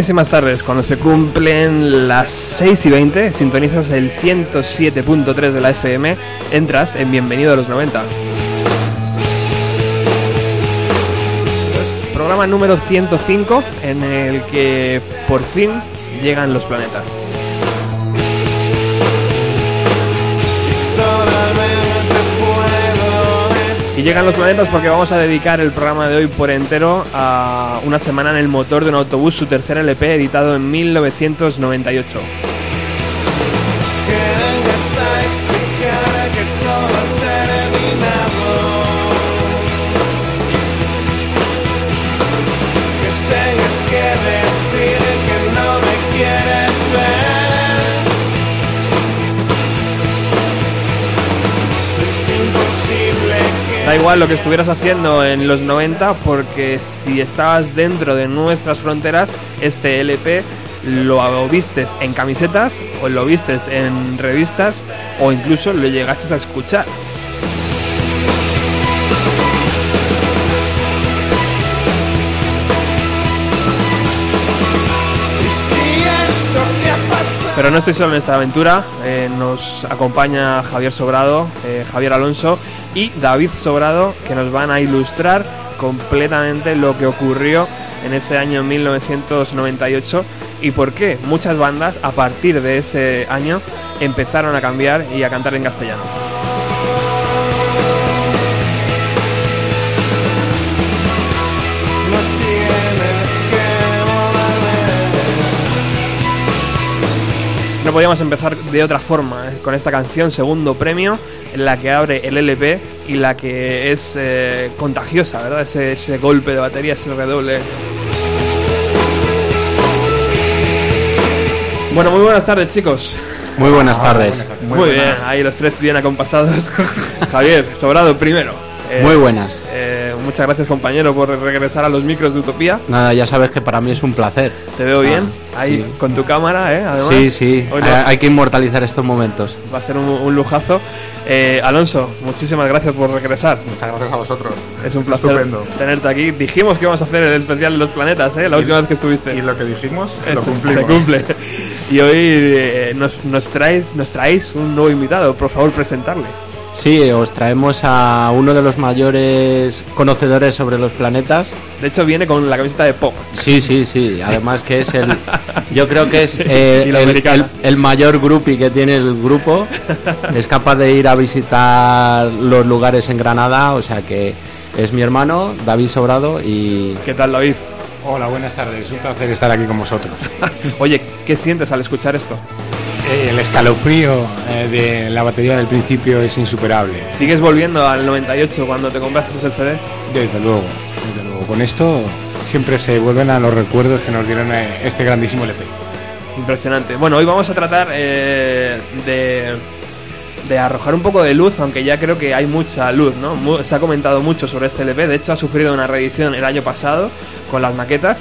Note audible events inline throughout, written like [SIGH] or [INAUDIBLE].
Buenísimas tardes, cuando se cumplen las 6 y 20, sintonizas el 107.3 de la FM, entras en Bienvenido a los 90. Programa número 105 en el que por fin llegan los planetas. Y llegan los planetas porque vamos a dedicar el programa de hoy por entero a una semana en el motor de un autobús, su tercer LP editado en 1998. Da igual lo que estuvieras haciendo en los 90 porque si estabas dentro de nuestras fronteras, este LP lo vistes en camisetas o lo vistes en revistas o incluso lo llegaste a escuchar. Pero no estoy solo en esta aventura, eh, nos acompaña Javier Sobrado, eh, Javier Alonso y David Sobrado que nos van a ilustrar completamente lo que ocurrió en ese año 1998 y por qué muchas bandas a partir de ese año empezaron a cambiar y a cantar en castellano. No podíamos empezar de otra forma eh, con esta canción, segundo premio, en la que abre el LP y la que es eh, contagiosa, ¿verdad? Ese, ese golpe de batería, ese redoble. Bueno, muy buenas tardes, chicos. Muy buenas tardes. Muy, bien, ahí los tres bien acompasados. [LAUGHS] Javier, sobrado primero. Eh, Muy buenas. eh, muchas gracias, compañero, por regresar a los micros de Utopía. Nada, ya sabes que para mí es un placer. Te veo bien, Ah, ahí sí. con tu cámara, ¿eh? Además, Sí, sí. No- Hay- Hay que inmortalizar estos momentos. Va a ser un, un lujazo. Eh, Alonso, muchísimas gracias por regresar. Muchas gracias a vosotros. Es un placer Estupendo. tenerte aquí. Dijimos que íbamos a hacer el especial de los planetas, ¿eh? La última vez que estuviste. Y lo que dijimos, Esto lo cumplimos. Se cumple. Y hoy eh, nos, nos, traes, nos traéis un nuevo invitado. Por favor, presentarle. Sí, os traemos a uno de los mayores conocedores sobre los planetas. De hecho, viene con la camiseta de pop. Sí, sí, sí. Además que es el... [LAUGHS] Yo creo que es eh, el, el- el mayor groupie que tiene el grupo. Es capaz de ir a visitar los lugares en Granada. O sea que es mi hermano, David Sobrado, y... ¿Qué tal, David? Hola, buenas tardes. Un placer estar aquí con vosotros. [LAUGHS] Oye, ¿qué sientes al escuchar esto? Eh, El escalofrío eh, de la batería del principio es insuperable. ¿Sigues volviendo al 98 cuando te compraste el CD? Desde luego, desde luego. Con esto siempre se vuelven a los recuerdos que nos dieron eh, este grandísimo LP. Impresionante. Bueno, hoy vamos a tratar eh, de, de arrojar un poco de luz, aunque ya creo que hay mucha luz, ¿no? Se ha comentado mucho sobre este LP, de hecho ha sufrido una reedición el año pasado con las maquetas.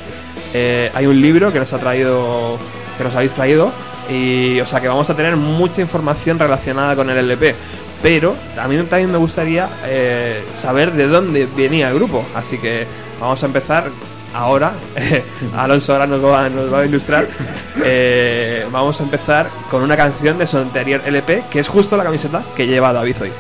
Eh, hay un libro que nos ha traído, que nos habéis traído, Y, o sea que vamos a tener mucha información relacionada con el LP. Pero a mí también me gustaría eh, saber de dónde venía el grupo. Así que vamos a empezar ahora. [LAUGHS] Alonso ahora nos va, nos va a ilustrar. [LAUGHS] Eh, vamos a empezar con una canción de su anterior LP, que es justo la camiseta que lleva David hoy.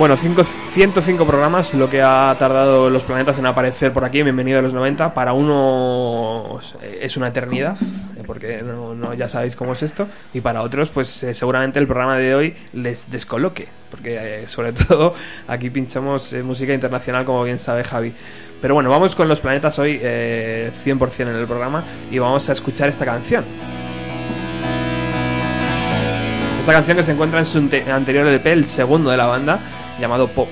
Bueno, cinco- 105 programas, lo que ha tardado los planetas en aparecer por aquí, bienvenido a los 90. Para unos eh, es una eternidad, eh, porque no, ya sabéis cómo es esto. Y para otros, pues eh, seguramente el programa de hoy les descoloque, porque eh, sobre [LAUGHS] todo aquí pinchamos música internacional, como bien sabe Javi. Pero bueno, vamos con los planetas hoy eh, 100% en el programa y vamos a escuchar esta canción. Esta canción que se encuentra en su ante- anterior LP, el segundo de la banda, llamado Pop.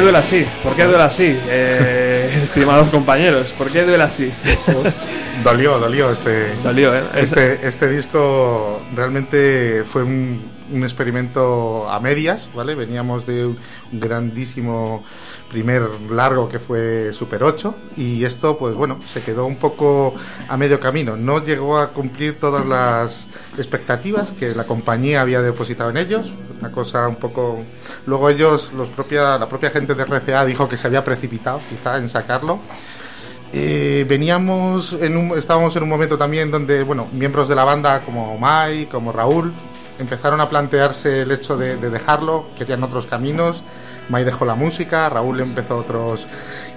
Qué duele así? ¿Por qué duele así? Eh, [LAUGHS] estimados compañeros, ¿por qué duele así? [LAUGHS] Dolió, dolió este, Dolió, ¿eh? Es- este, este disco realmente fue un, un experimento a medias, ¿vale? Veníamos de un grandísimo primer largo que fue Super 8 y esto, pues bueno, se quedó un poco a medio camino. No llegó a cumplir todas las expectativas que la compañía había depositado en ellos. Una cosa un poco... Luego ellos, los propia, la propia gente de RCA dijo que se había precipitado quizá en sacarlo. Eh, veníamos en un, estábamos en un momento también donde bueno miembros de la banda como Mai como Raúl empezaron a plantearse el hecho de, de dejarlo querían otros caminos Mai dejó la música Raúl empezó otros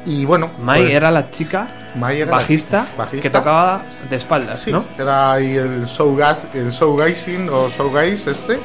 y bueno Mai pues, era la chica era la bajista, chica bajista. que tocaba de espaldas, sí, ¿no? era ahí el showgas el showgazing o showgaze este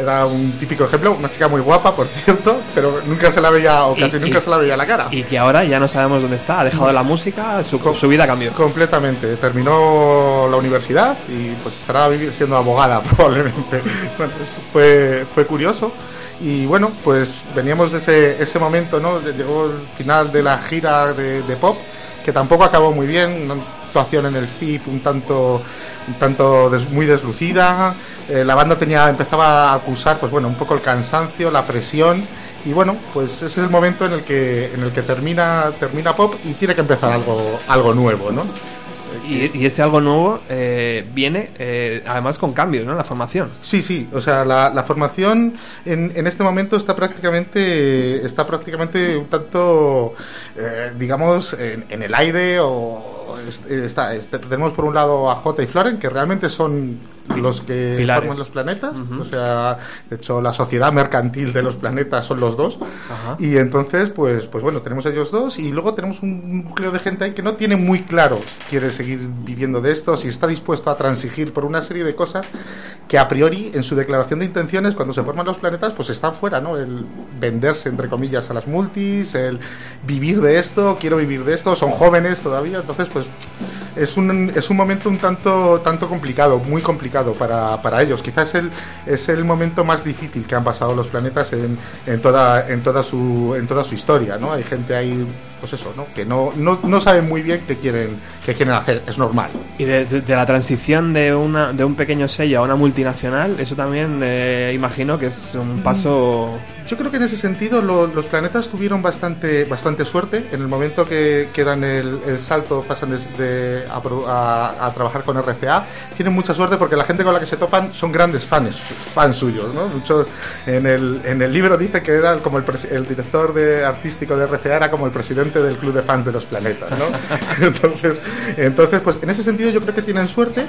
era un típico ejemplo una chica muy guapa por cierto pero nunca se la veía o casi y- nunca se la veía la cara Y que ahora ya no sabemos dónde está, ha dejado la música, su, Co- su vida cambió. Completamente. Terminó la universidad y pues estará siendo abogada [LAUGHS] probablemente. Bueno, fue, fue curioso. Y bueno, pues veníamos de ese, ese momento, ¿no? Llegó el final de la gira de, de pop, que tampoco acabó muy bien. Actuación en el FIP un tanto, un tanto des- muy deslucida. Eh, la banda tenía, empezaba a acusar, pues bueno, un poco el cansancio, la presión. Y bueno, pues ese es el momento en el que, en el que termina, termina pop y tiene que empezar algo, algo nuevo, ¿no? Y, y ese algo nuevo eh, viene eh, además con cambios, ¿no? La formación. Sí, sí, o sea, la, la formación en, en este momento está prácticamente, está prácticamente un tanto, eh, digamos, en, en el aire o este, tenemos por un lado a J y Floren, que realmente son los que Pilares. forman los planetas. O sea, de hecho, la sociedad mercantil de los planetas son los dos. Ajá. Y entonces, pues, pues bueno, tenemos ellos dos y luego tenemos un núcleo de gente ahí que no tiene muy claro si quiere seguir viviendo de esto, si está dispuesto a transigir por una serie de cosas que a priori en su declaración de intenciones cuando se forman los planetas pues están fuera, ¿no? El venderse entre comillas a las multis, el vivir de esto, quiero vivir de esto, son jóvenes todavía, entonces pues es un, es un momento un tanto, tanto complicado, muy complicado para, para ellos. Quizás el, es el momento más difícil que han pasado los planetas en, en, toda, en, toda, su, en toda su historia. ¿no? Hay gente ahí, pues eso, ¿no? que no, no, no saben muy bien qué quieren, qué quieren hacer. Es normal. Y de, la transición de, una, de un pequeño sello a una multinacional, eso también eh, imagino que es un paso... Yo creo que en ese sentido lo- los planetas tuvieron bastante, bastante suerte. En el momento que, que dan el, el salto, pasan de, de- a, a- a trabajar con RCA, tienen mucha suerte porque la gente con la que se topan son grandes fans, fans suyos. ¿no? Muchos, en, el, en el libro dice que era como el, el director de, artístico de RCA era como el presidente del club de fans de los planetas. ¿no? [LAUGHS] entonces, entonces, pues en ese sentido yo creo que tienen suerte.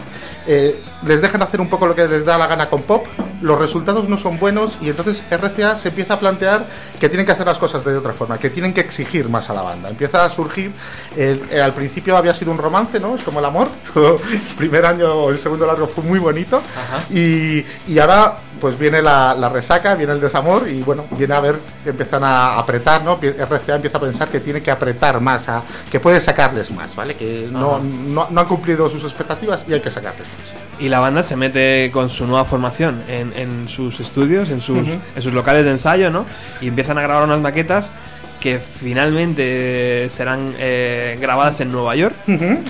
Eh, les dejan hacer un poco lo que les da la gana con pop. Los resultados no son buenos y entonces RCA se empieza a plantear que tienen que hacer las cosas de otra forma, que tienen que exigir más a la banda. Empieza a surgir, el- eh, al principio había sido un romance, ¿no? Es como el amor. [LAUGHS] El primer año o el segundo largo fue muy bonito y, y ahora pues viene la, la resaca, viene el desamor y bueno, viene a ver, empiezan a apretar, ¿no? RCA empieza a pensar que tiene que apretar más, a, que puede sacarles más, ¿vale? Que no, no, no han cumplido sus expectativas y hay que sacarles más. Y la banda se mete con su nueva formación en, en sus estudios, en sus, en sus locales de ensayo, ¿no? Y empiezan a grabar unas maquetas que finalmente serán eh, grabadas en Nueva York.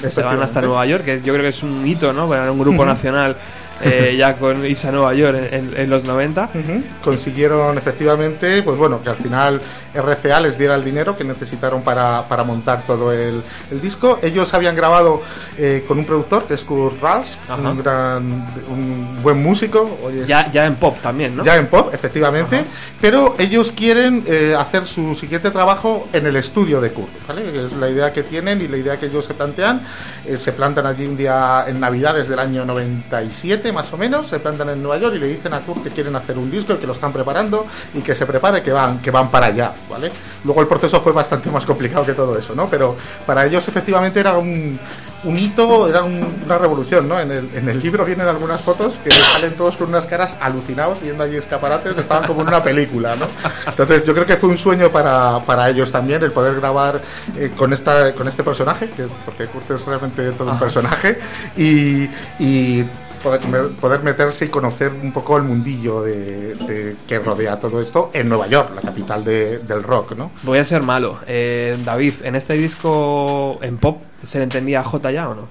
Se van hasta. Nueva York, que yo creo que es un hito, ¿no? Para un grupo nacional eh, ya con irse a Nueva York en, los 90. Ujú. Consiguieron efectivamente, pues bueno, que al final RCA les diera el dinero que necesitaron para, para montar todo el, el disco. Ellos habían grabado eh, con un productor que es Kurt Ajá. un gran, un buen músico. Hoy es- Ya, ya en pop también, ¿no? ya en pop, efectivamente, pero ellos quieren eh, hacer su siguiente trabajo en el estudio de Kurt, ¿vale? Es la idea que tienen y la idea que ellos se plantean. Eh, se plantan allí un día en Navidades del año 97, más o menos, se plantan en Nueva York y le dicen a Kurt que quieren hacer un disco y que lo están preparando y que se prepare, que van, que van para allá, ¿vale? Luego el proceso fue bastante más complicado que todo eso, ¿no? Pero para ellos efectivamente era un, un hito, era un- una revolución, ¿no? En el, en el libro vienen algunas fotos que salen todos con unas caras alucinados viendo allí escaparates, estaban como en una película, ¿no? Entonces yo creo que fue un sueño para, para ellos también el poder grabar eh, con esta con este personaje, que, porque Kurt es realmente todo un Ajá. personaje, y, y poder, poder meterse y conocer un poco el mundillo de, de- que rodea todo esto en Nueva York, la capital de- del rock, ¿no? Voy a ser malo. Eh, David, ¿en este disco en pop se le entendía a J ya o no?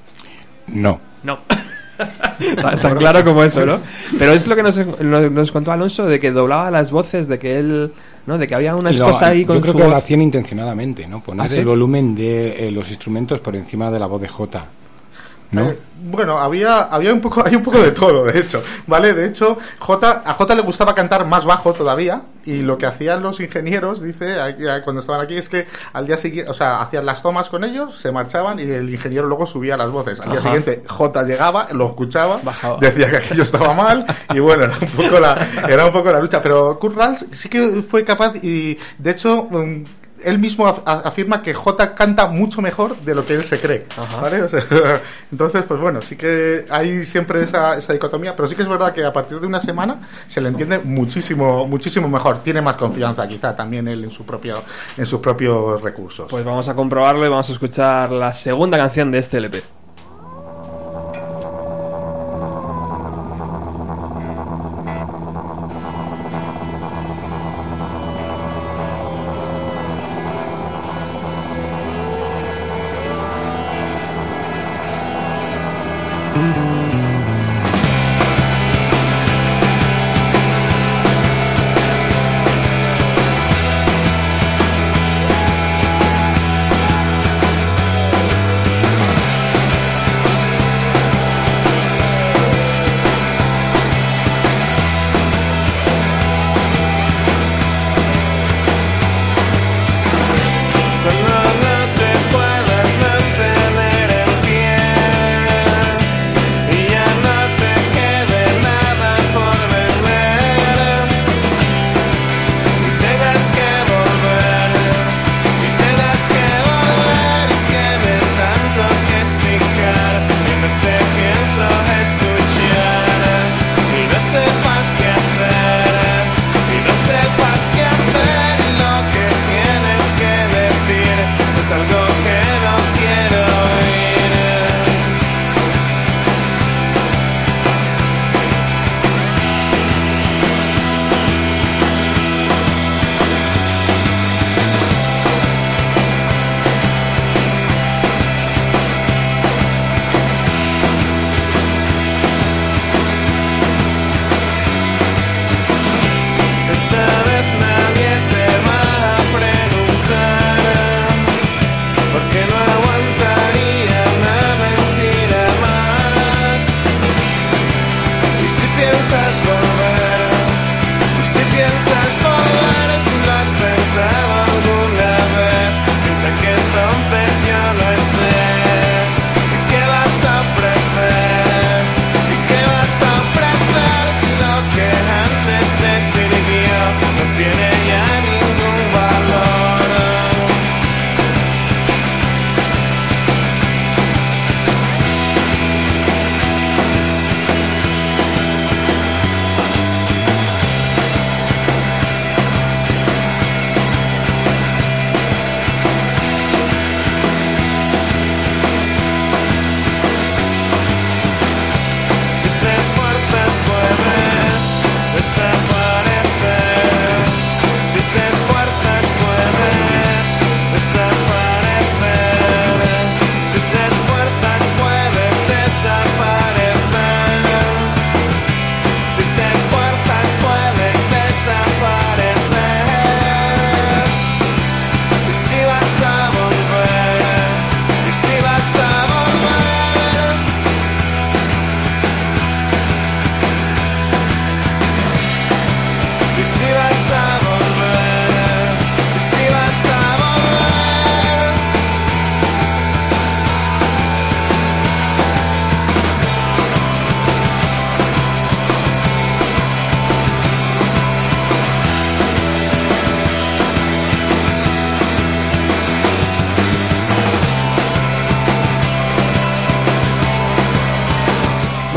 No. No. [LAUGHS] tan, tan claro como eso, ¿no? Pero es lo que nos, nos- nos contó Alonso de que doblaba las voces, de que él, ¿no? De que había una Lo- esposa ahí con yo creo su que lo voz. hacían intencionadamente, ¿no? Poner ¿Ah, sí? el volumen de eh, los instrumentos por encima de la voz de J. ¿no? Eh, bueno, había, había un poco, [LAUGHS] hay un poco de todo, de hecho, ¿vale? De hecho, J, a J le gustaba cantar más bajo todavía, y lo que hacían los ingenieros, dice, cuando estaban aquí, es que al día siguiente, o sea, hacían las tomas con ellos, se marchaban y el ingeniero luego subía las voces. Al día siguiente, J llegaba, lo escuchaba, Bajaba. decía que aquello estaba mal, y bueno, era un poco la, era un poco la lucha. Pero Kurt Ralph sí que fue capaz, y de hecho, mm, él mismo af- afirma que J canta mucho mejor de lo que él se cree. ¿vale? O sea, [LAUGHS] entonces, pues bueno, sí que hay siempre esa, esa dicotomía, pero sí que es verdad que a partir de una semana se le entiende muchísimo, muchísimo mejor. Tiene más confianza, quizá también él en su propio, en sus propios recursos. Pues vamos a comprobarlo y vamos a escuchar la segunda canción de este LP.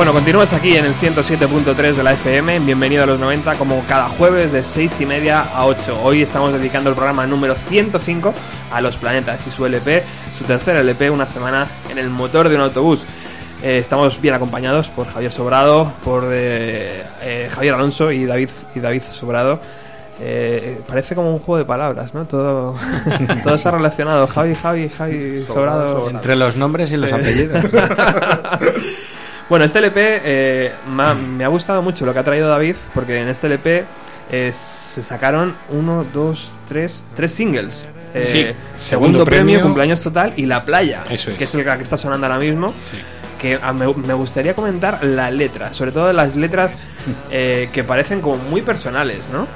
Bueno, continúas aquí en el 107.3 de la FM. Bienvenido a los 90, como cada jueves de 6 y media a 8. Hoy estamos dedicando el programa número 105 a los planetas y su LP, su tercer LP, una semana en el motor de un autobús. Eh, estamos bien acompañados por Javier Sobrado, por eh, eh, Javier Alonso y David, y David Sobrado. Eh, parece como un juego de palabras, ¿no? Todo, [LAUGHS] todo está relacionado. Javi, Javi, Javi, Sobrado. Entre los nombres y los apellidos. [LAUGHS] Bueno, este LP eh, me, ha, me ha gustado mucho lo que ha traído David, porque en este LP eh, se sacaron uno, dos, tres, tres singles. Eh, Sí, segundo, segundo premio, premio, cumpleaños total y La Playa, Eso es. que es el que está sonando ahora mismo. Que a- me, me gustaría comentar la letra, sobre todo las letras [LAUGHS] eh, que parecen como muy personales, ¿no?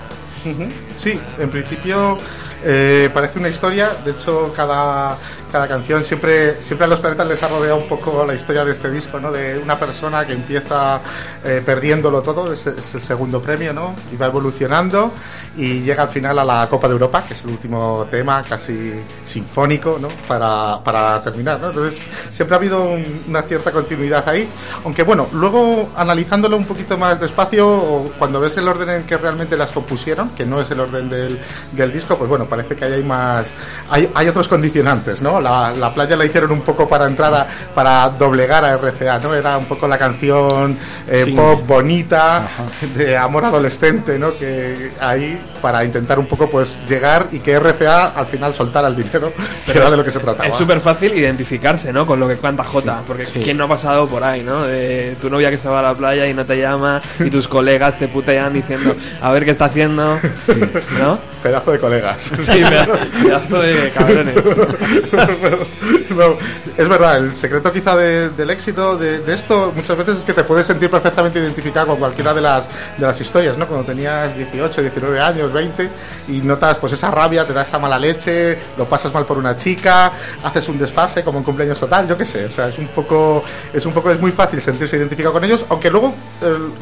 Sí, en principio eh, parece una historia. De hecho, cada, cada canción siempre, siempre a los planetas les ha rodeado un poco la historia de este disco, ¿no? De una persona que empieza eh, perdiéndolo todo, es, es el segundo premio, ¿no? Y va evolucionando y llega al final a la Copa de Europa, que es el último tema casi sinfónico, ¿no? Para, para terminar, ¿no? Entonces, siempre ha habido un- una cierta continuidad ahí. Aunque bueno, luego analizándolo un poquito más despacio, cuando ves el orden en que realmente las compusieron, que no es el orden del, del disco, pues bueno, parece que ahí hay más. Hay, hay otros condicionantes, ¿no? La, la playa la hicieron un poco para entrar a, para doblegar a RCA, ¿no? Era un poco la canción eh, Sí. pop bonita, de amor adolescente, ¿no? Que ahí para intentar un poco pues llegar y que RCA al final soltara el dinero, [LAUGHS] que era de lo que se trataba. Es súper fácil identificarse, ¿no? Con lo que canta Jota, porque ¿quién no ha pasado por ahí, no? De tu novia que se va a la playa y no te llama, y tus colegas te putean diciendo, a ver qué está haciendo, ¿no? Pedazo de colegas. Sí, peda- pedazo de cabrones. [LAUGHS] [LAUGHS] Es verdad, el secreto quizá de- del éxito de, esto muchas veces es que te puedes sentir perfectamente identificado con cualquiera de las, de las historias, ¿no? Cuando tenías 18, 19 años, 20 y notas pues esa rabia, te da esa mala leche, lo pasas mal por una chica, haces un desfase como un cumpleaños total, yo qué sé, o sea, es un poco, es un poco, es muy fácil sentirse identificado con ellos, aunque luego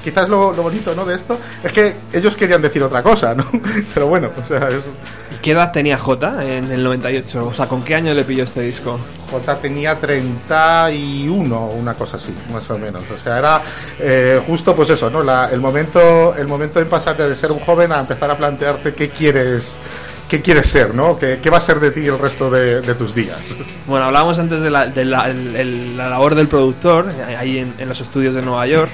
quizás lo, lo bonito, ¿no? De esto es que ellos querían decir otra cosa, ¿no? [LAUGHS] Pero bueno, o sea, es, ¿Y qué edad tenía Jota en el 98? O sea, ¿con qué año le pilló este disco? J tenía 31, una cosa así, más o menos. O sea, era eh, justo pues eso, ¿no? La- el momento el momento en pasar de ser un joven a empezar a plantearte qué quieres qué quieres ser, ¿no? ¿Qué, qué va a ser de ti el resto de, de tus días? [LAUGHS] Bueno, hablábamos antes de la, de la, el- el- la labor del productor, ahí en, en los estudios de Nueva York,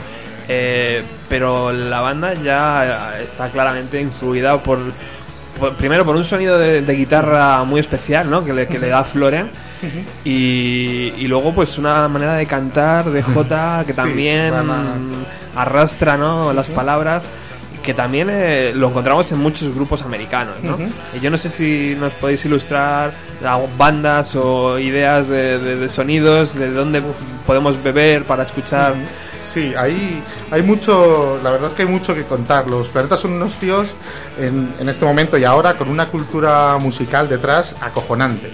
eh, pero la banda ya está claramente influida por- primero por un sonido de, de guitarra muy especial, ¿no? Que le, que le da Florian. Y, y luego pues una manera de cantar de Jota [LAUGHS] que Sí, también a- arrastra ¿no? las palabras que también eh, lo encontramos en muchos grupos americanos ¿no? Ujú. y yo no sé si nos podéis ilustrar bandas o ideas de, de- de sonidos de dónde podemos beber para escuchar Sí, hay, hay mucho, la verdad es que hay mucho que contar. Los planetas son unos tíos en, en este momento y ahora con una cultura musical detrás acojonante.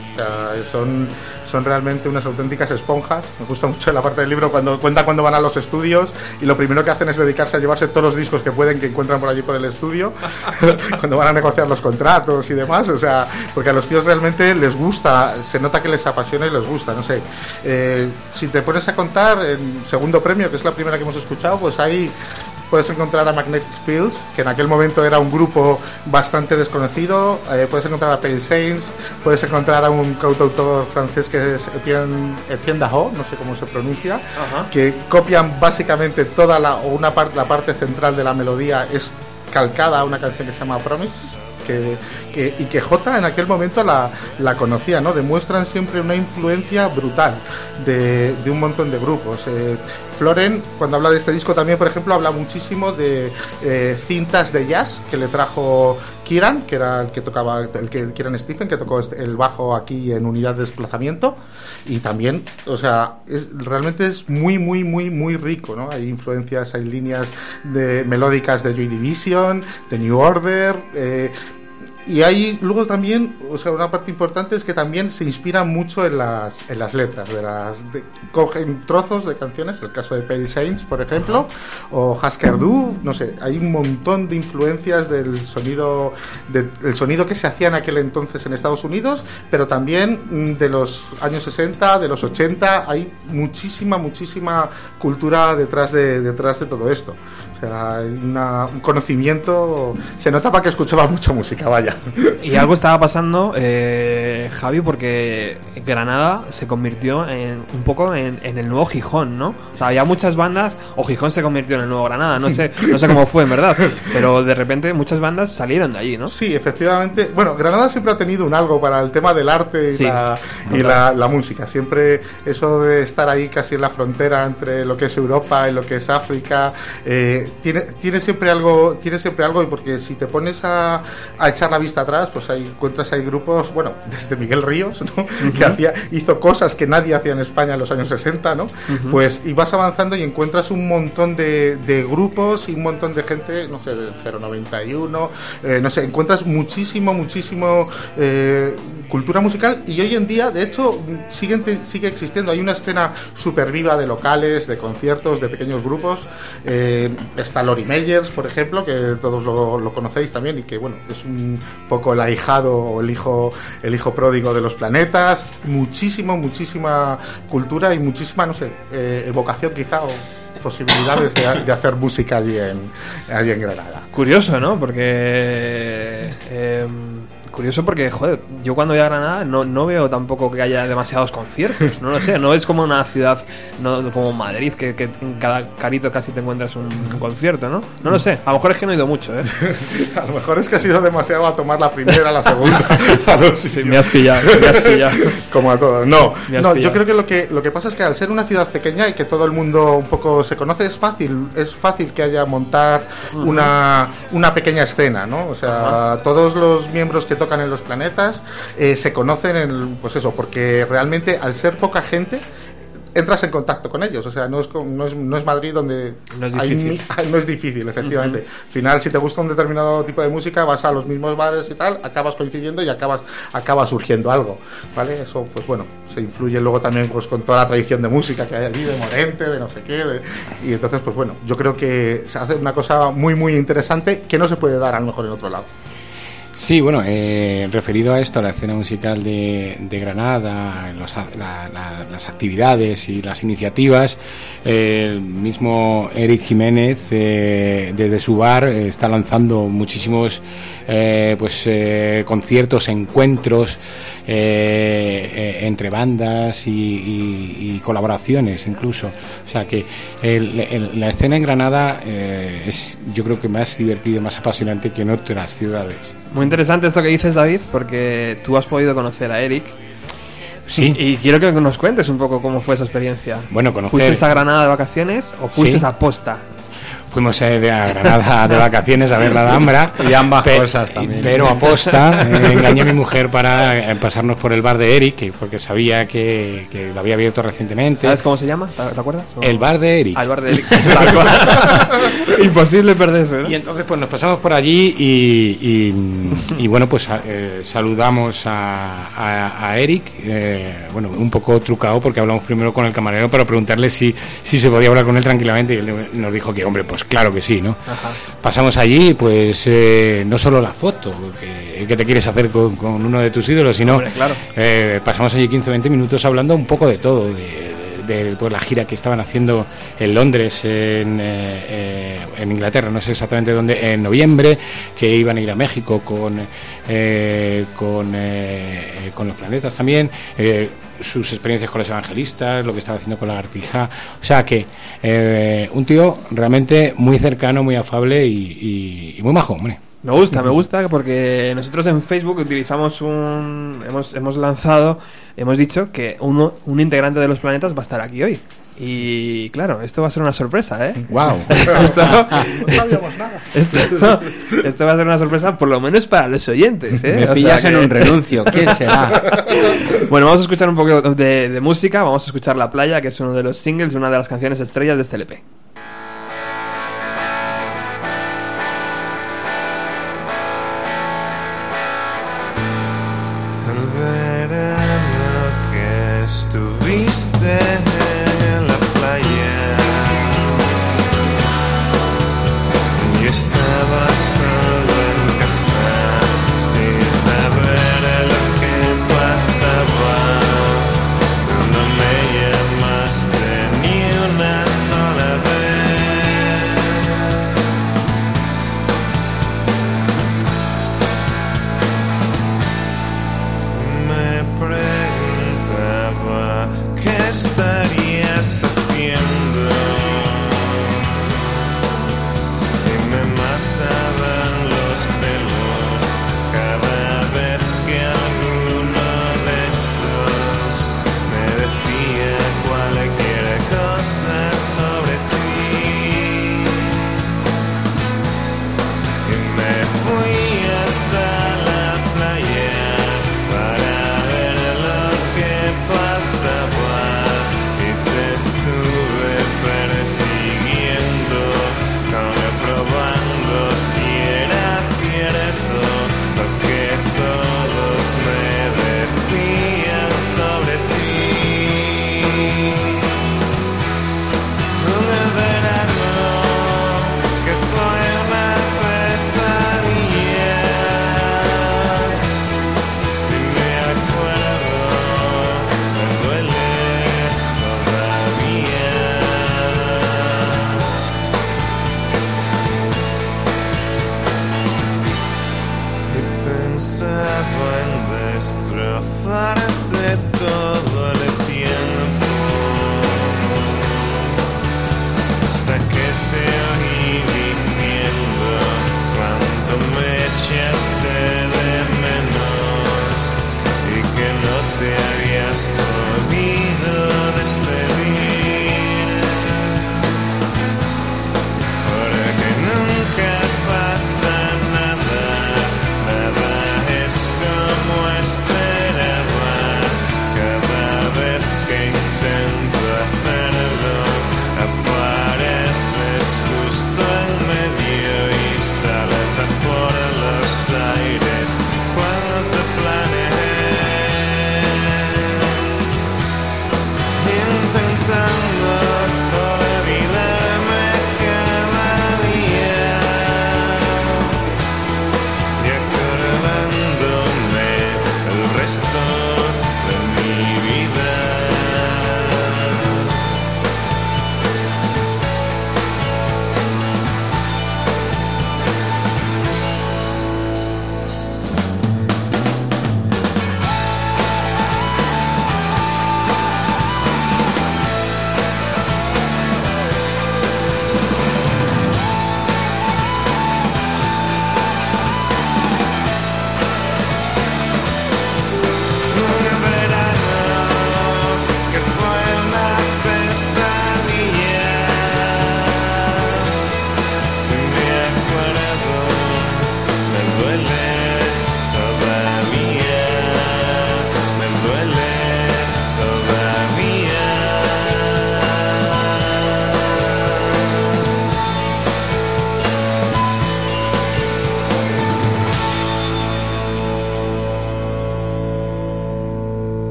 Son, son realmente unas auténticas esponjas. Me gusta mucho la parte del libro cuando cuenta cuando van a los estudios y lo primero que hacen es dedicarse a llevarse todos los discos que pueden que encuentran por allí por el estudio [LAUGHS] cuando van a negociar los contratos y demás. O sea, porque a los tíos realmente les gusta, se nota que les apasiona y les gusta. No sé, Eh, si te pones a contar el segundo premio, que es la primera que hemos escuchado, pues ahí puedes encontrar a Magnetic Fields, que en aquel momento era un grupo bastante desconocido, eh, puedes encontrar a Pale Saints, puedes encontrar a un cantautor francés que es Etienne, Etienne Daho, no sé cómo se pronuncia, Ajá. que copian básicamente toda la, o una parte, la parte central de la melodía es calcada a una canción que se llama Promise. Que, y que J en aquel momento la, la conocía, ¿no? Demuestran siempre una influencia brutal de, de un montón de grupos. Eh, Floren, cuando habla de este disco, también, por ejemplo, habla muchísimo de eh, cintas de jazz que le trajo Kieran, que era el que tocaba, el que Kieran Stephen, que tocó este- el bajo aquí en unidad de desplazamiento. Y también, o sea, realmente es muy, muy, muy, muy rico, ¿no? Hay influencias, hay líneas de melódicas de Joy Division, de New Order. eh, y hay luego también, o sea, una parte importante es que también se inspira mucho en las, en las letras, de las cogen trozos de canciones, el caso de Pale Saints, por ejemplo, o Husker Du, no sé, hay un montón de influencias del sonido, de- del sonido que se hacía en aquel entonces en Estados Unidos, pero también mm, de los años 60, de los 80, hay muchísima, muchísima cultura detrás de, detrás de todo esto. Sea, una- un conocimiento, se notaba que escuchaba mucha música, vaya. Y algo estaba pasando, eh, Javi, porque Granada se convirtió en un poco en, en el nuevo Gijón, ¿no? O sea, había muchas bandas, o Gijón se convirtió en el nuevo Granada, no sé, no sé cómo fue, en verdad, pero de repente muchas bandas salieron de allí, ¿no? Sí, efectivamente. Bueno, Granada siempre ha tenido un algo para el tema del arte y, Sí, la, y la, la música. Siempre eso de estar ahí casi en la frontera entre lo que es Europa y lo que es África, eh, tiene, tiene siempre algo, tiene siempre algo, y porque si te pones a, a echar la vista atrás, pues ahí encuentras ahí grupos, bueno, [LAUGHS] desde Miguel Ríos, ¿no? que hacía, hizo cosas que nadie hacía en España en los años 60, ¿no? Pues y vas avanzando y encuentras un montón de, de grupos y un montón de gente, no sé, del 091, eh, no sé, encuentras muchísimo, muchísimo eh, cultura musical y hoy en día, de hecho, siguen te- sigue existiendo. Hay una escena súper viva de locales, de conciertos, de pequeños grupos. Eh, está Lori Meyers, por ejemplo, que todos lo, conocéis también y que, bueno, es un poco el ahijado o el hijo, el hijo pródigo de los planetas. Muchísimo, muchísima cultura y muchísima, no sé, eh, evocación quizá o posibilidades de, de hacer música allí en, allí en Granada. Curioso, ¿no? Porque... eh, curioso porque, joder, yo cuando voy a Granada no, no veo tampoco que haya demasiados conciertos, no lo sé, no es como una ciudad no, como Madrid, que, que en cada carito casi te encuentras un, un concierto, ¿no? No lo sé, a lo mejor es que no he ido mucho, ¿eh? [LAUGHS] A lo mejor es que ha sido demasiado a tomar la primera, la segunda, [LAUGHS] a los Sí, me has pillado, me has pillado. como a todos. No, has no pillado. yo creo que lo que lo que pasa es que al ser una ciudad pequeña y que todo el mundo un poco se conoce es fácil, es fácil que haya montar una, una pequeña escena, ¿no? O sea, todos los miembros que tocan en los planetas eh, se conocen en, pues eso, porque realmente al ser poca gente entras en contacto con ellos, o sea, no es, no es, no es Madrid donde No es hay difícil. mi- [LAUGHS] no es difícil, efectivamente. Al final, si te gusta un determinado tipo de música, vas a los mismos bares y tal, acabas coincidiendo y acabas, acaba surgiendo algo, ¿vale? Eso, pues bueno, se influye luego también pues con toda la tradición de música que hay allí, de Morente, de no sé qué, de- y entonces, pues bueno, yo creo que se hace una cosa muy, muy interesante que no se puede dar a lo mejor en otro lado. Sí, bueno, eh, referido a esto, a la escena musical de, Granada, la- la- las actividades y las iniciativas, eh, el mismo Eric Jiménez eh, desde su bar eh, está lanzando muchísimos pues conciertos, encuentros eh, eh, entre bandas y, y- y colaboraciones incluso. O sea que el- el- la escena en Granada eh, es yo creo que más divertida y más apasionante que en otras ciudades. Muy interesante esto que dices, David, porque tú has podido conocer a Eric. Sí. Y quiero que nos cuentes un poco cómo fue esa experiencia. Bueno, conocer- ¿Fuiste a Granada de vacaciones o fuiste Sí. a posta? Fuimos eh, de- a Granada de vacaciones a ver la Alhambra. Y ambas Pe- cosas también. Pero aposta, eh, engañé a mi mujer para eh, pasarnos por el bar de Eric, que- porque sabía que, que lo había abierto recientemente. ¿Sabes cómo se llama? ¿Te acuerdas? ¿O- El bar de Eric. Al bar de Eric. [LAUGHS] [LAUGHS] Imposible perderse, ¿no? Y entonces pues nos pasamos por allí y, y- y, bueno pues eh, saludamos a, a- a Eric, eh, bueno un poco trucado porque hablamos primero con el camarero para preguntarle si, si se podía hablar con él tranquilamente y él nos dijo que hombre pues claro que sí, ¿no? Ajá. Pasamos allí pues eh, no solo la foto que, que te quieres hacer con, con uno de tus ídolos, sino Hombre, claro. eh, pasamos allí 15-20 minutos hablando un poco de todo, de, de- de, pues, la gira que estaban haciendo en Londres, en, eh, eh, en Inglaterra, no sé exactamente dónde, en noviembre, que iban a ir a México con, eh, con, eh, con los planetas también. Sus experiencias con los evangelistas, lo que estaba haciendo con la artija. O sea que eh, un tío realmente muy cercano, muy afable y, y- y muy majo, hombre. Me gusta, me gusta porque nosotros en Facebook utilizamos un. Hemos, hemos lanzado, hemos dicho que uno, un integrante de los planetas va a estar aquí hoy. Y claro, esto va a ser una sorpresa, ¿eh? ¡Wow! [LAUGHS] esto, [LAUGHS] esto, esto va a ser una sorpresa, por lo menos para los oyentes, ¿eh? Me O sea pillas en que- un renuncio. [LAUGHS] ¿Quién será? Bueno, vamos a escuchar un poco de, de música. Vamos a escuchar La Playa, que es uno de los singles, una de las canciones estrellas de este LP. El verano que estuviste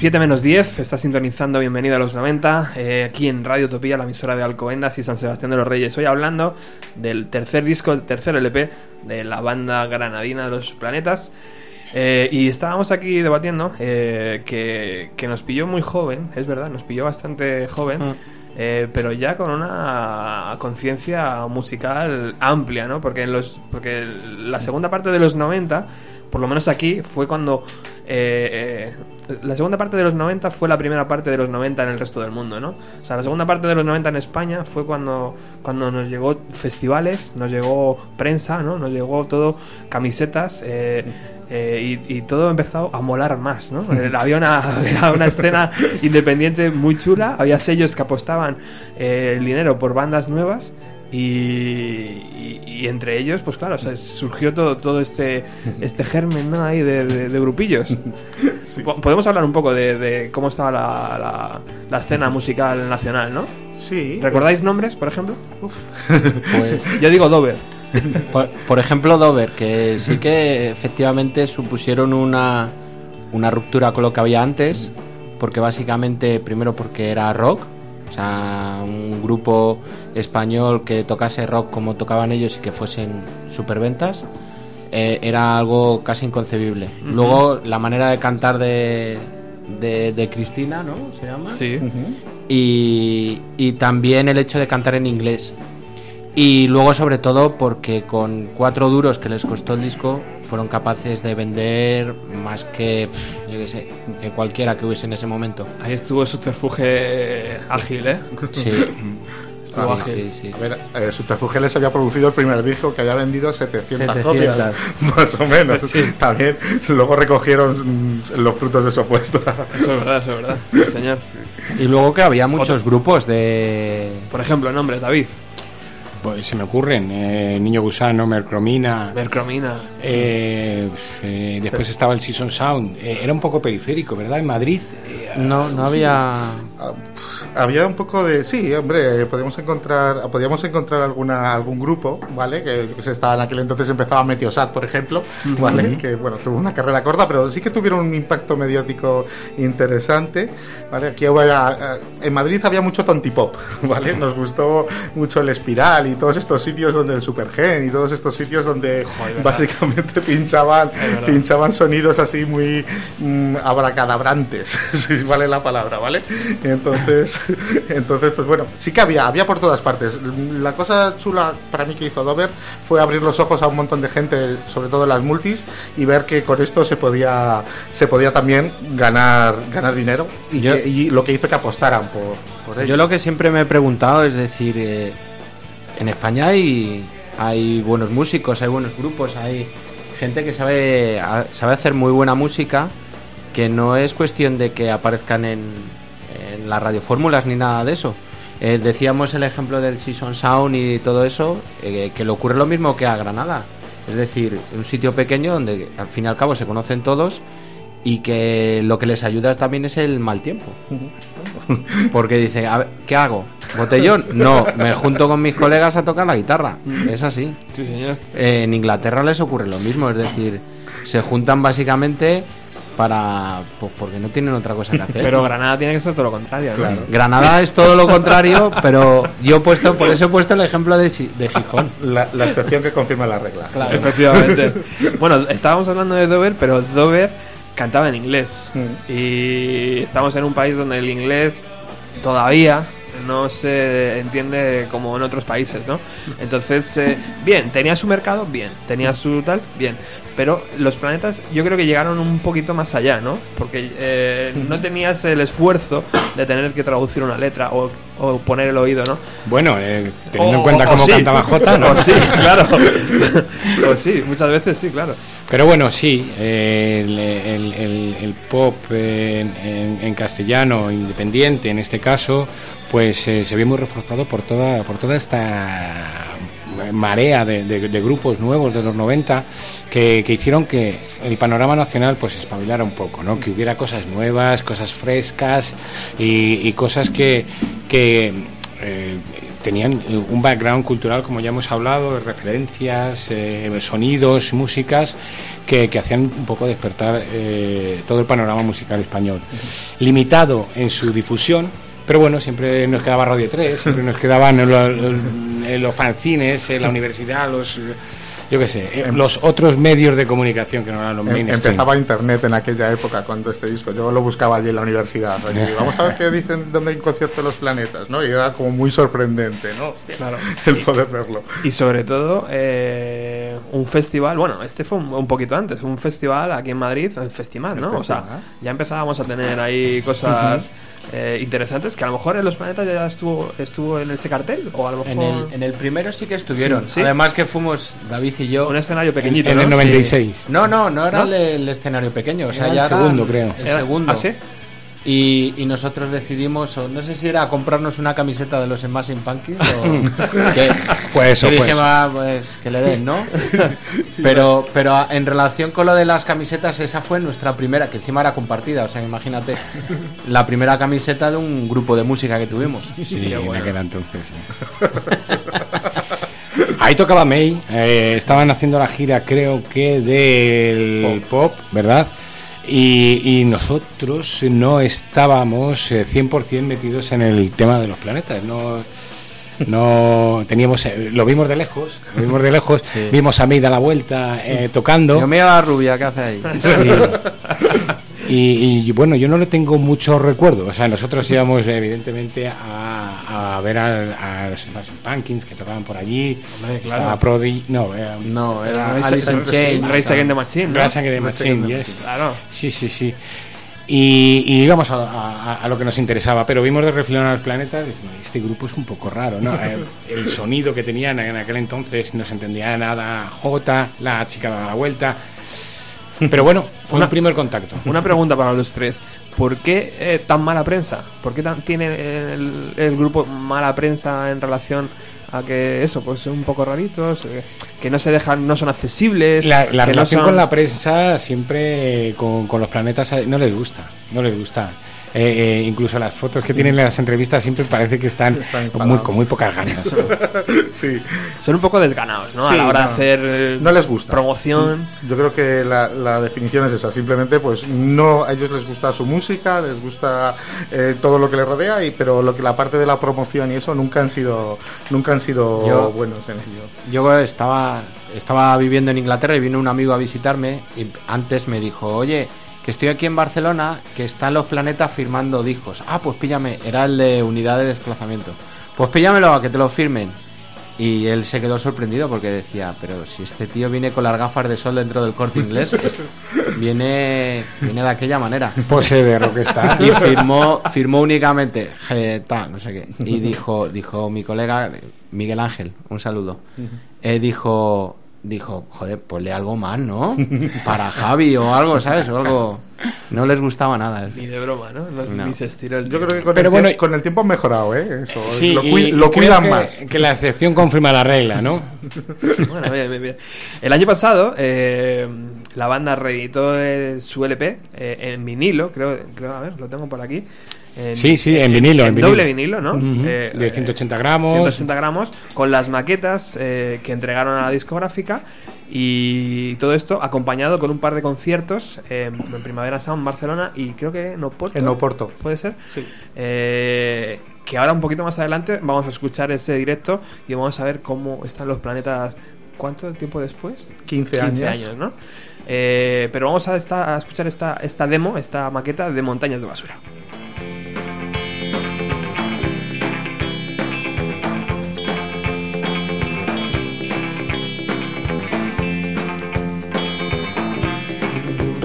7 menos 10, está sintonizando Bienvenido a los 90, eh, aquí en Radio Utopía, la emisora de Alcobendas y San Sebastián de los Reyes. Hoy hablando del tercer disco, el tercer LP de la banda granadina de los planetas. Eh, y estábamos aquí debatiendo eh, que, que nos pilló muy joven, es verdad, nos pilló bastante joven. Mm. eh, pero ya con una conciencia musical amplia, ¿no? Porque, en los, porque la segunda parte de los 90, por lo menos aquí, fue cuando... eh, eh, la segunda parte de los 90 fue la primera parte de los 90 en el resto del mundo, ¿no? O sea, la segunda parte de los 90 en España fue cuando, cuando nos llegó festivales, nos llegó prensa, ¿no? Nos llegó todo, camisetas... eh, eh, y, y todo empezó a molar más, ¿no? [LAUGHS] Eh, había, una, había una escena independiente muy chula, había sellos que apostaban eh, el dinero por bandas nuevas y, y- y entre ellos, pues claro, o sea, surgió todo, todo este, [LAUGHS] este germen ¿no? ahí de, de- de grupillos. Po- Podemos hablar un poco de, de cómo estaba la, la- la escena musical nacional, ¿no? Sí. ¿Recordáis nombres, por ejemplo? Pues, [LAUGHS] Yo digo Dover. [LAUGHS] por, por ejemplo, Dover, que sí que efectivamente supusieron una, una ruptura con lo que había antes, porque básicamente, primero porque era rock, o sea, un grupo español que tocase rock como tocaban ellos y que fuesen superventas, eh, era algo casi inconcebible. Luego, la manera de cantar de, de, de Cristina, ¿no? ¿Se llama? Sí. y, y también el hecho de cantar en inglés. Y luego sobre todo porque con cuatro duros que les costó el disco fueron capaces de vender más que, yo qué sé, que cualquiera que hubiese en ese momento. Ahí estuvo subterfuge ágil, ¿eh? Sí, [LAUGHS] Estuvo sí, ágil. sí, sí. A ver, eh, Subterfuge les había producido el primer disco que había vendido 700, 700. copias, [LAUGHS] más o menos. Sí. También luego recogieron los frutos de su apuesta. Eso es verdad, eso es verdad. Sí, señor. Y luego que había muchos grupos de... Por ejemplo, nombres, David. Pues se me ocurren, eh, Niño Gusano, Mercromina, Mercromina. eh, eh, después estaba el Season Sound, Eh, era un poco periférico, ¿verdad? En Madrid. eh, No, no había... Ah, Había un poco de sí, hombre, podíamos encontrar, podíamos encontrar alguna algún grupo, ¿vale? Que, que sé, estaba en aquel entonces empezaba Meteosat, por ejemplo, ¿vale? Que bueno, tuvo una carrera corta, pero sí que tuvieron un impacto mediático interesante, ¿vale? Aquí había- eh, en Madrid había mucho tontipop, [LAUGHS] ¿vale? Nos gustó mucho el Espiral y todos estos sitios donde el Supergen y todos estos sitios donde verdad. básicamente [LAUGHS] pinchaban pinchaban sonidos así muy mm, abracadabrantes, [LAUGHS] si vale la palabra, ¿vale? Entonces, [LAUGHS] entonces, pues bueno, sí que había, había por todas partes. La cosa chula para mí que hizo Dover fue abrir los ojos a un montón de gente, sobre todo en las multis, y ver que con esto se podía, se podía también ganar, ganar dinero y, Yo- que- y lo que hizo que apostaran por, por ello. Yo lo que siempre me he preguntado es decir, eh, en España hay, hay buenos músicos, hay buenos grupos, hay gente que sabe, sabe hacer muy buena música, que no es cuestión de que aparezcan en las radiofórmulas ni nada de eso. Eh, decíamos el ejemplo del Season Sound y todo eso, eh, que le ocurre lo mismo que a Granada. Es decir, un sitio pequeño donde al fin y al cabo se conocen todos y que lo que les ayuda también es el mal tiempo. [LAUGHS] Porque dice, a ver, ¿qué hago? ¿Botellón? [LAUGHS] No, me junto con mis colegas a tocar la guitarra. Es así. Sí, señor. Eh, en Inglaterra les ocurre lo mismo, es decir, se juntan básicamente para. Pues porque no tienen otra cosa que hacer. Pero Granada tiene que ser todo lo contrario, ¿no? Granada es todo lo contrario, pero yo he puesto, por eso he puesto el ejemplo de, de Gijón. la, la excepción que confirma la regla. Efectivamente. [LAUGHS] bueno, estábamos hablando de Dover, pero Dover cantaba en inglés. Mm. Y estamos en un país donde el inglés todavía no se entiende como en otros países, ¿no? Entonces, eh, bien, tenía su mercado, bien, tenía su tal, bien. Pero los planetas yo creo que llegaron un poquito más allá, ¿no? Porque eh, no tenías el esfuerzo de tener que traducir una letra o, o poner el oído, ¿no? Bueno, eh, teniendo O- en cuenta o- cómo sí. cantaba Jota, ¿no? O sí, claro. [LAUGHS] o sí, muchas veces sí, claro. Pero bueno, sí, eh, el, el- el- el pop en, en- en castellano, independiente en este caso, pues se ve muy reforzado por toda, por toda esta marea de, de- grupos nuevos de los 90 que, hicieron que el panorama nacional pues espabilara un poco, ¿no? que hubiera cosas nuevas, cosas frescas y, cosas que, eh, tenían un background cultural, como ya hemos hablado, referencias, eh, sonidos, músicas, que, que hacían un poco despertar eh, todo el panorama musical español. Limitado en su difusión, pero bueno, siempre nos quedaba Radio 3, siempre nos quedaban los, los fanzines, en la universidad, los... eh, Yo qué sé, eh, los otros medios de comunicación que no eran los Em- mainstream. Empezaba internet en aquella época cuando este disco. Yo lo buscaba allí en la universidad. Vamos a ver qué dicen dónde hay un concierto de los planetas, ¿no? Y era como muy sorprendente, ¿no? Hostia, Claro. El poder verlo. Y sobre todo, eh, un festival, bueno, este fue un, un poquito antes, un festival aquí en Madrid, el Festival, ¿no? El O sea, ya empezábamos a tener ahí cosas eh, interesantes que a lo mejor en los planetas ya estuvo, estuvo en ese cartel, o a lo mejor En el, en el primero sí que estuvieron. Sí, sí. Además que fuimos David y yo. un escenario pequeñito, en ¿no? el 96. No, no, no era ¿No? El, el escenario pequeño, o sea, Era el ya era segundo, creo. El Era- segundo. ¿Ah, sí? Y, y nosotros decidimos, o no sé si era comprarnos una camiseta de los Smashing Pumpkins o [LAUGHS] que, Fue eso, que fue dijimos, eso. "Ah, pues que le den, ¿no? [LAUGHS] Pero, pero en relación con lo de las camisetas, esa fue nuestra primera, que encima era compartida, o sea, imagínate, la primera camiseta de un grupo de música que tuvimos. Sí, en aquel entonces. [LAUGHS] Ahí tocaba May, eh, estaban haciendo la gira creo que del pop, ¿verdad? Y, y nosotros no estábamos eh, 100% metidos en el tema de los planetas, no no [LAUGHS] teníamos eh, lo vimos de lejos, lo vimos de lejos, vimos a May dar la vuelta eh, tocando. Yo mira la rubia que hace ahí. Sí. [LAUGHS] Y, y, bueno, yo no le tengo mucho recuerdo. O sea, nosotros íbamos evidentemente a, a ver a, a los Smashing Pumpkins que tocaban por allí. Estaba Prodi, no, era, No, era Race- Alice in Race- Chains. Race Against the Machine, Against the Machine, yes. Claro. Sí, sí, sí. Y, y íbamos a, a- a lo que nos interesaba, pero vimos de refilón a los planetas este grupo es un poco raro, ¿no? [LAUGHS] Eh, El sonido que tenían en aquel entonces no se entendía nada. J, la chica daba la vuelta. Pero bueno, fue un primer contacto. Una pregunta para los tres. ¿Por qué eh, tan mala prensa? ¿Por qué tan- tiene el, el grupo mala prensa en relación a que eso, pues son un poco raritos, eh, que no se dejan, no son accesibles? La, la que no relación son- con la prensa siempre con, con los planetas eh, no les gusta, no les gusta. Eh, eh, incluso las fotos que tienen en las entrevistas siempre parece que están Están con muy, con muy pocas ganas. Sí. Son un poco desganados, ¿no? a Sí, la hora no. de hacer eh, No les gusta. promoción. Yo creo que la, la definición es esa. Simplemente, pues no a ellos les gusta su música, les gusta eh, todo lo que les rodea, y pero lo que la parte de la promoción y eso nunca han sido nunca han sido Yo- buenos en ello. Yo estaba, estaba viviendo en Inglaterra y vino un amigo a visitarme y antes me dijo, oye, que estoy aquí en Barcelona, que están los planetas firmando discos. Ah, pues píllame, era el de unidad de desplazamiento. Pues píllamelo a que te lo firmen. Y él se quedó sorprendido porque decía, pero si este tío viene con las gafas de sol dentro del corte inglés, [LAUGHS] viene, viene de aquella manera. Pose de rockstar. Y firmó, firmó únicamente G, tal, no sé qué. Y dijo, dijo mi colega Miguel Ángel, un saludo. Eh, dijo, dijo, joder, ponle algo más, ¿no? [LAUGHS] Para Javi o algo, ¿sabes? O algo. No les gustaba nada. Ni de broma, ¿no? No, No. Ni se estiró el Yo creo que con, Pero el, bueno, tiemp- con el tiempo han mejorado, ¿eh? Eso, Sí, lo, cuidan que- más. Que la excepción confirma la regla, ¿no? [LAUGHS] Bueno, bien, bien. El año pasado, eh, la banda reeditó su LP eh, en vinilo, creo, creo, a ver, lo tengo por aquí. En- Sí, sí, en vinilo, en doble vinilo. vinilo, ¿no? Eh, de eh, 180 gramos. 180 gramos, con las maquetas eh, que entregaron a la discográfica y todo esto acompañado con un par de conciertos eh, en Primavera Sound, Barcelona y creo que en Oporto. En Oporto. ¿Puede ser? Sí. Eh, que ahora un poquito más adelante vamos a escuchar ese directo y vamos a ver cómo están los planetas. ¿Cuánto tiempo después? 15 años. ¿no? Eh, pero vamos a, esta- a escuchar esta, esta demo, esta maqueta de Montañas de Basura.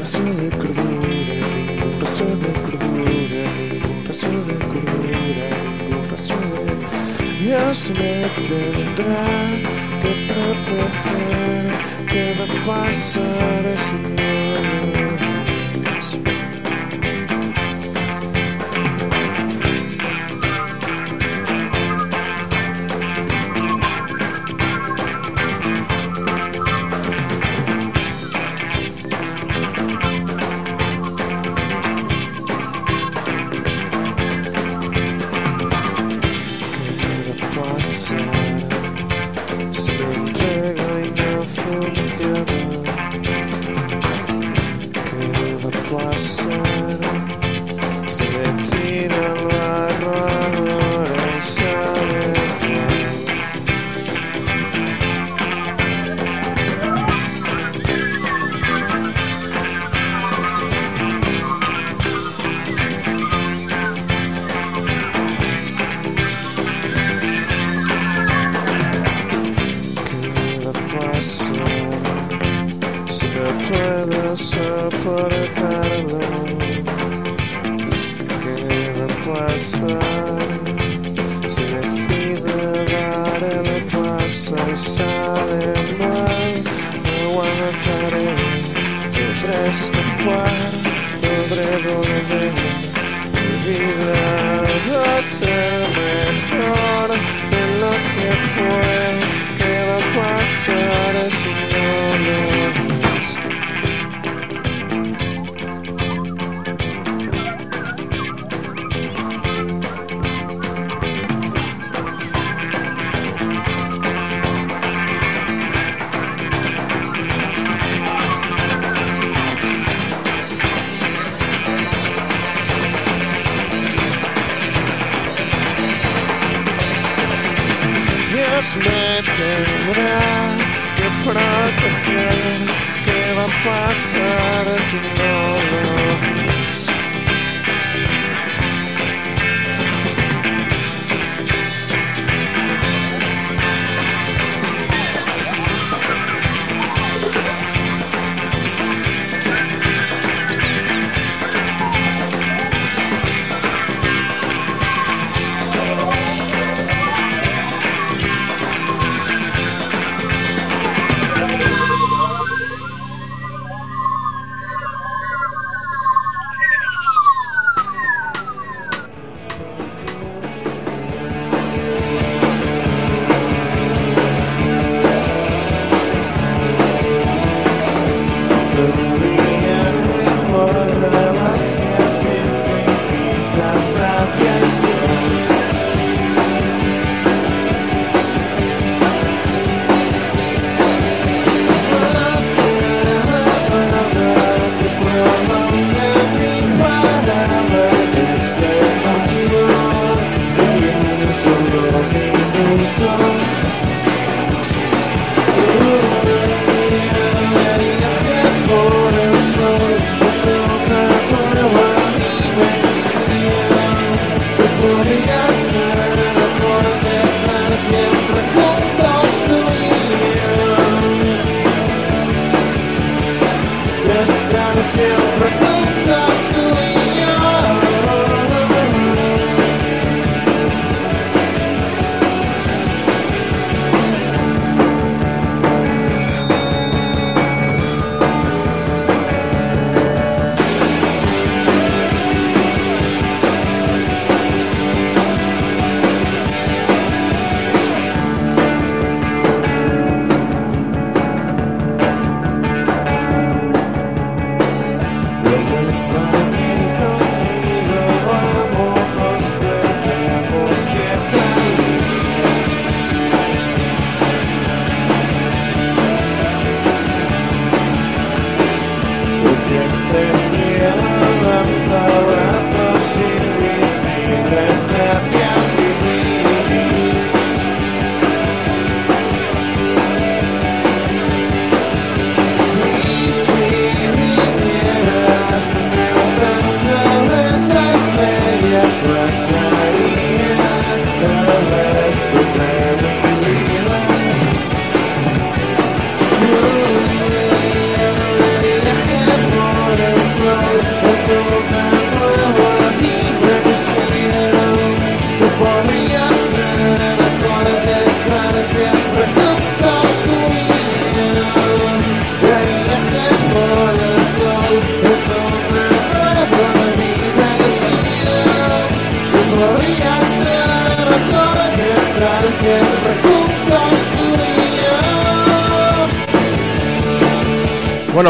Rastro de cordura, ningún rastro de cordura, ningún rastro de cordura, ningún rastro de... Dios me tendrá que proteger, ¿qué va a pasar si no ser mejor de lo que fue. ¿Qué va a pasar si tendrá que proteger. ¿Qué va a pasar si no lo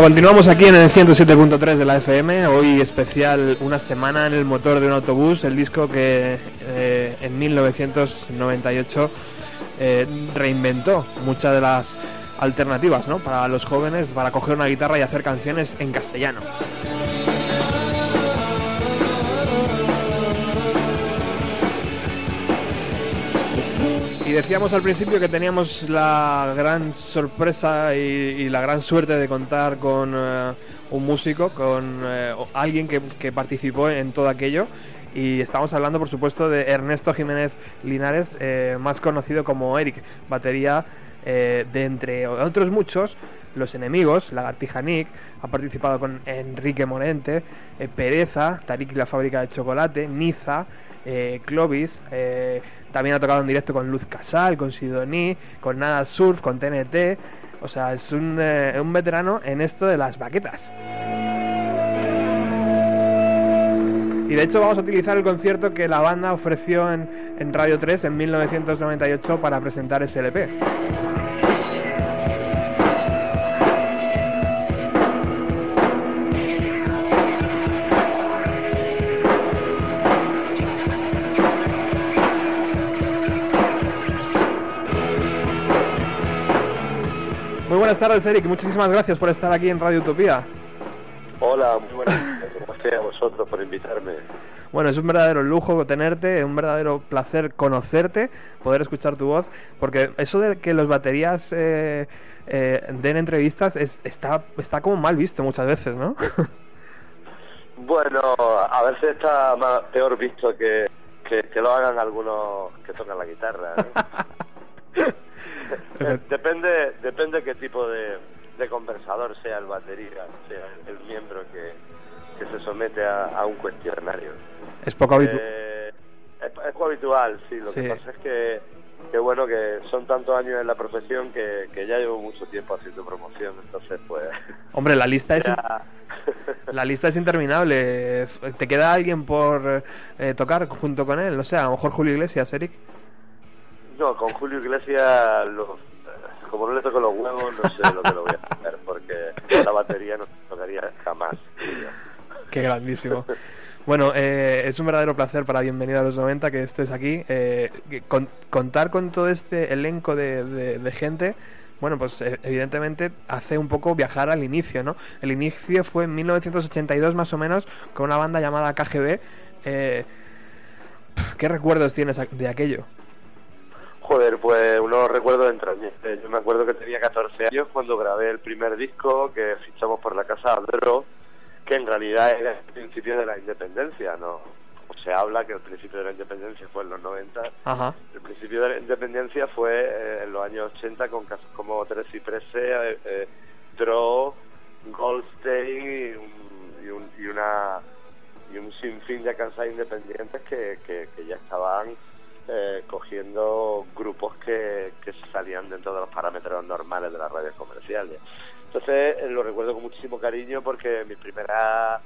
continuamos aquí en el 107.3 de la FM. Hoy especial Una semana en el motor de un autobús, el disco que eh, en 1998 eh, reinventó muchas de las alternativas ¿no? para los jóvenes para coger una guitarra y hacer canciones en castellano. Decíamos al principio que teníamos la gran sorpresa y, la gran suerte de contar con eh, un músico, con eh, alguien que, que participó en todo aquello. Y estamos hablando, por supuesto, de Ernesto Jiménez Linares, eh, más conocido como Eric, batería eh, de entre otros muchos, Los Enemigos, Lagartija Nick, ha participado con Enrique Morente, eh, Pereza, Tarik y la fábrica de chocolate, Niza, eh, Clovis, eh, también ha tocado en directo con Luz Casal, con Sidoní, con Nada Surf, con TNT, o sea, es un, veterano en esto de las baquetas. Y de hecho vamos a utilizar el concierto que la banda ofreció en, en Radio 3 en 1998 para presentar ese LP. Muy buenas tardes, Eric. Muchísimas gracias por estar aquí en Radio Utopía. Hola, muy buenas tardes. Gracias a vosotros por invitarme. Bueno, es un verdadero lujo tenerte, un verdadero placer conocerte, poder escuchar tu voz, porque eso de que los baterías eh, eh, den entrevistas es- está, está como mal visto muchas veces, ¿no? [LAUGHS] Bueno, a veces está más, peor visto que, que, que lo hagan algunos que tocan la guitarra. ¿eh? [LAUGHS] [LAUGHS] Depende depende qué tipo de, de conversador sea el batería, sea el, el miembro que, que se somete a, a un cuestionario. es poco habitual. Eh, es, es poco habitual, sí. Lo Sí. que pasa es que, que bueno, que son tantos años en la profesión que, que ya llevo mucho tiempo haciendo promoción, entonces pues... [LAUGHS] Hombre, la lista es la lista es interminable. ¿Te queda alguien por eh, tocar junto con él? No sé, a lo mejor Julio Iglesias, Eric. No, con Julio Iglesias, lo- como no le toco los huevos, no sé lo que lo voy a hacer, porque la batería no tocaría jamás. Qué grandísimo. Bueno, eh, es un verdadero placer para Bienvenido a los 90 que estés aquí. Eh, con- contar con todo este elenco de, de- gente, bueno, pues eh, evidentemente hace un poco viajar al inicio, ¿no? El inicio fue en 1982 más o menos con una banda llamada KGB. Eh, ¿Qué recuerdos tienes de aquello? Joder, pues unos recuerdos entrañables. Yo me acuerdo que tenía 14 años cuando grabé el primer disco que fichamos por la casa Adro, que en realidad era el principio de la independencia, ¿no? Se habla que el principio de la independencia fue en los 90. Ajá. El principio de la independencia fue eh, en los años 80 con casos como Tres Cipreses, eh, eh, Draw, Goldstein y, un- y, un- y una y un sinfín de casas independientes que, que, que ya estaban eh, cogiendo grupos que, que salían dentro de los parámetros normales de las radios comerciales. Entonces eh, lo recuerdo con muchísimo cariño porque mi primera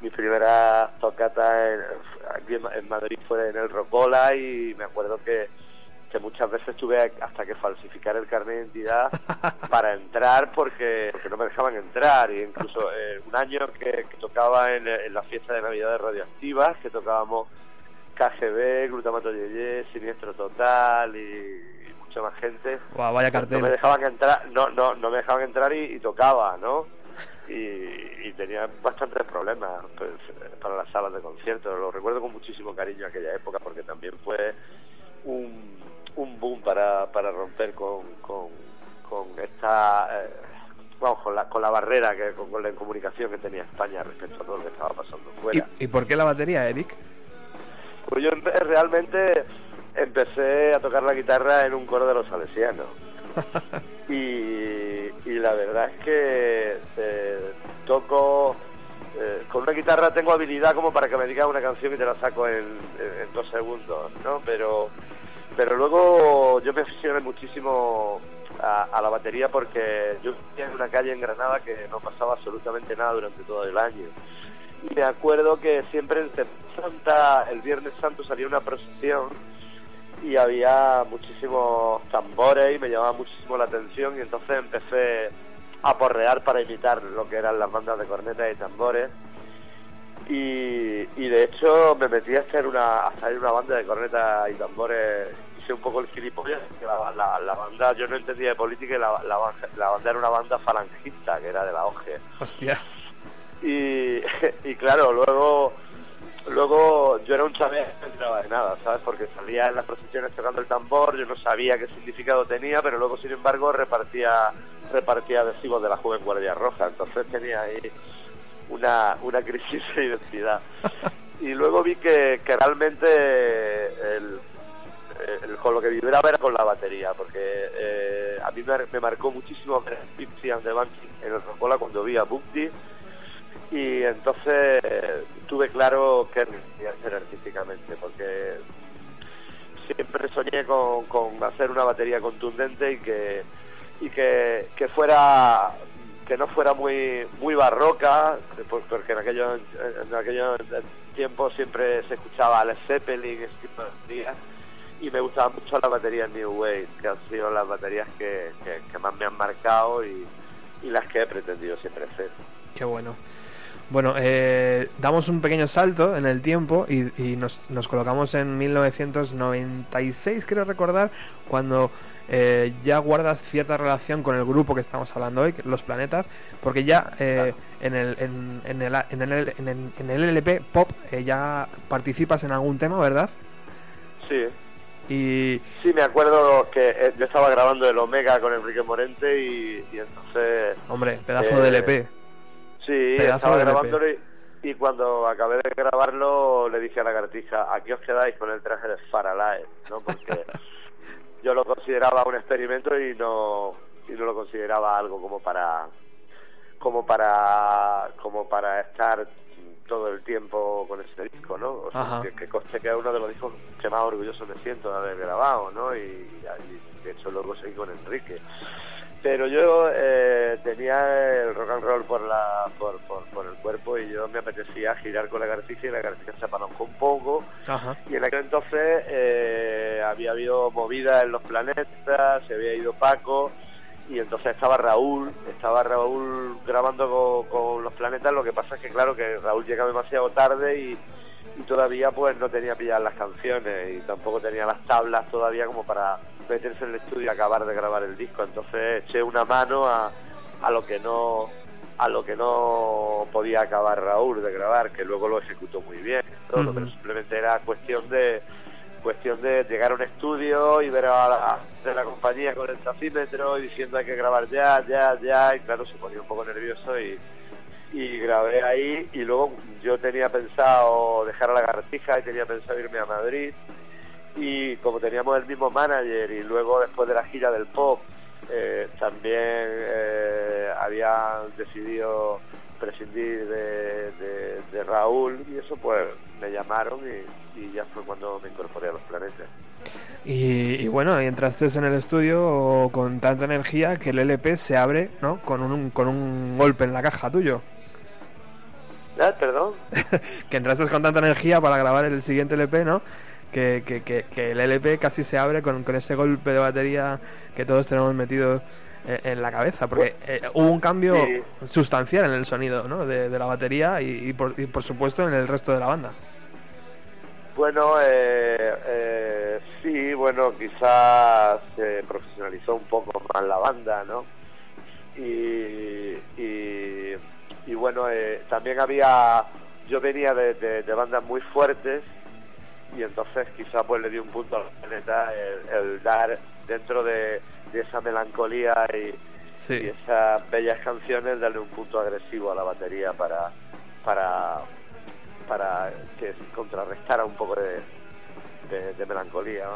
mi primera tocata en, aquí en, en Madrid fue en el Rocola y me acuerdo que, que muchas veces tuve hasta que falsificar el carnet de identidad [LAUGHS] para entrar porque, porque no me dejaban entrar y incluso eh, un año que, que tocaba en, en la fiesta de Navidad de Radioactivas que tocábamos KGB, Glutamato Yeye, Siniestro Total y, mucha más gente Guau, vaya no me cartel. dejaban entrar no no no me dejaban entrar y, y tocaba no y, y tenía bastantes problemas pues, para las salas de conciertos lo recuerdo con muchísimo cariño aquella época porque también fue un, un boom para, para romper con, con, con esta eh, vamos con la, con la barrera que con, con la incomunicación que tenía España respecto a todo lo que estaba pasando fuera ¿Y, y por qué la batería, Eric? Pues yo realmente empecé a tocar la guitarra en un coro de los salesianos. [LAUGHS] y, y la verdad es que eh, toco eh, con una guitarra tengo habilidad como para que me digas una canción y te la saco en, en- en dos segundos, ¿no? Pero pero luego yo me aficioné muchísimo a, a la batería porque yo vivía en una calle en Granada que no pasaba absolutamente nada durante todo el año. Me acuerdo que siempre en Santa, el Viernes Santo salía una procesión y había muchísimos tambores y me llamaba muchísimo la atención y entonces empecé a porrear para imitar lo que eran las bandas de cornetas y tambores y, y de hecho me metí a hacer una a hacer una banda de cornetas y tambores hice un poco el gilipollas que la, la- la banda yo no entendía de política y la, la, la banda era una banda falangista que era de la OGE Hostia. Y, [LAUGHS] y claro, luego luego yo era un chaval que no entraba de nada, ¿sabes? Porque salía en las procesiones tocando el tambor, yo no sabía qué significado tenía, pero luego, sin embargo, repartía repartía adhesivos de la Joven Guardia Roja, entonces tenía ahí una, una crisis de identidad. [LAUGHS] y luego vi que, que realmente el, el- con lo que vibraba era con la batería, porque eh, a mí me, me marcó muchísimo ver Pipsy and the Banky en el Rocola cuando vi a Bukti y entonces tuve claro qué quería hacer artísticamente, porque siempre soñé con, con hacer una batería contundente y que y que, que fuera que no fuera muy muy barroca por- porque en aquellos en aquellos tiempos siempre se escuchaba Led Zeppelin ese tipo de baterías y me gustaban mucho las baterías New Wave que han sido las baterías que, que, que más me han marcado y, y las que he pretendido siempre hacer Qué bueno. Bueno, eh, damos un pequeño salto en el tiempo y, y nos, nos colocamos en 1996, creo recordar, cuando eh, ya guardas cierta relación con el grupo que estamos hablando hoy, Los Planetas, porque ya eh, en, el, en, en el, en, el, en, el, en el LP Pop eh, ya participas en algún tema, ¿verdad? sí Y Sí, me acuerdo que eh, yo estaba grabando el Omega con Enrique Morente y, y entonces... Hombre, pedazo Eh, de LP. Sí, estaba grabándolo y, y cuando acabé de grabarlo le dije a la cartija, aquí os quedáis con el traje de Faralae, ¿no? Porque [LAUGHS] yo lo consideraba un experimento y no y no lo consideraba algo como para como para como para estar todo el tiempo con ese disco, ¿no? O sea, que, que conste que es uno de los discos que más orgulloso me siento de haber grabado, ¿no? Y, y de hecho luego seguí con Enrique. Pero yo eh, tenía el rock and roll por, la, por, por, por el cuerpo y yo me apetecía girar con la garcija y la garcija se apalancó un poco Ajá. y en aquel entonces eh, había habido movida en los planetas, se había ido Paco y entonces estaba Raúl, estaba Raúl grabando con, con los planetas, lo que pasa es que claro que Raúl llegaba demasiado tarde y, y todavía pues no tenía pilladas las canciones y tampoco tenía las tablas todavía como para meterse en el estudio y acabar de grabar el disco, entonces eché una mano a, a lo que no a lo que no podía acabar Raúl de grabar, que luego lo ejecutó muy bien, todo, pero simplemente era cuestión de cuestión de llegar a un estudio y ver a la, de la compañía con el tacímetro y diciendo hay que grabar ya, ya, ya, y claro, se ponía un poco nervioso y, y grabé ahí y luego yo tenía pensado dejar a la gartija y tenía pensado irme a Madrid y como teníamos el mismo manager y luego después de la gira del pop eh, también eh, habían decidido prescindir de, Raúl y eso pues me llamaron y, ya fue cuando me incorporé a los planetas. Y, y bueno, entraste en el estudio con tanta energía que el LP se abre, ¿no? Con un, con un golpe en la caja tuyo. Ah, perdón. [LAUGHS] que entraste con tanta energía para grabar el siguiente LP, ¿no? Que, que, que, que el LP casi se abre con, con ese golpe de batería que todos tenemos metido eh, en la cabeza, porque eh, hubo un cambio Sí. sustancial en el sonido, ¿no? De, de la batería y, y por, y por supuesto en el resto de la banda. Bueno, eh, eh, sí, bueno, quizás se profesionalizó un poco más la banda, ¿no? Y, y, y bueno, eh, también había, yo venía de, de- de bandas muy fuertes y entonces quizás pues le di un punto al planeta el, el dar dentro de, de esa melancolía y, esas bellas canciones darle un punto agresivo a la batería para para para que contrarrestara un poco de, de, de melancolía.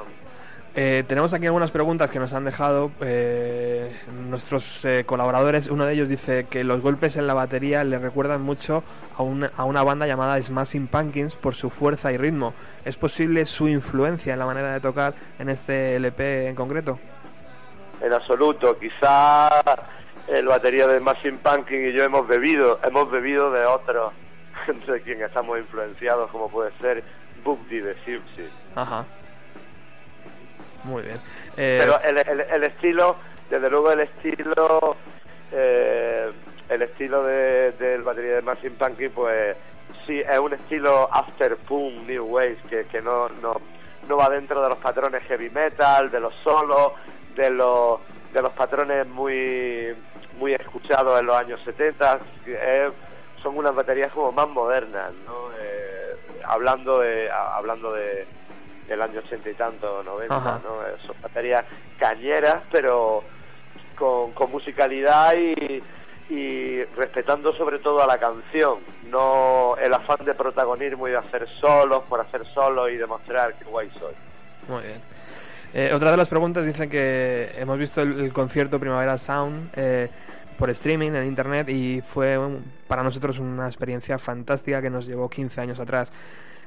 Eh, tenemos aquí algunas preguntas que nos han dejado eh, nuestros eh, colaboradores. Uno de ellos dice que los golpes en la batería le recuerdan mucho a una, a una banda llamada Smashing Pumpkins por su fuerza y ritmo. ¿Es posible su influencia en la manera de tocar en este LP en concreto? en absoluto quizá el batería de Machine Pumpkin y yo hemos bebido hemos bebido de otros [LAUGHS] de quien estamos influenciados como puede ser Bugdy de Gypsy Ajá. Muy bien. Eh, pero el, el, el estilo desde luego el estilo eh, el estilo de, del batería de Machine Pumpkin pues sí es un estilo after punk new wave que, que no, no no va dentro de los patrones heavy metal de los solos de los de los patrones muy muy escuchados en los años 70 que es- son unas baterías como más modernas no Eh, hablando de hablando de del año 80 y tanto 90 Ajá. no son baterías cañeras pero con, con musicalidad y, y respetando sobre todo a la canción, no el afán de protagonismo y de hacer solos por hacer solos y demostrar que guay soy. Muy bien. Eh, otra de las preguntas dicen que hemos visto el, el concierto Primavera Sound eh, por streaming en internet y fue un- para nosotros una experiencia fantástica que nos llevó 15 años atrás.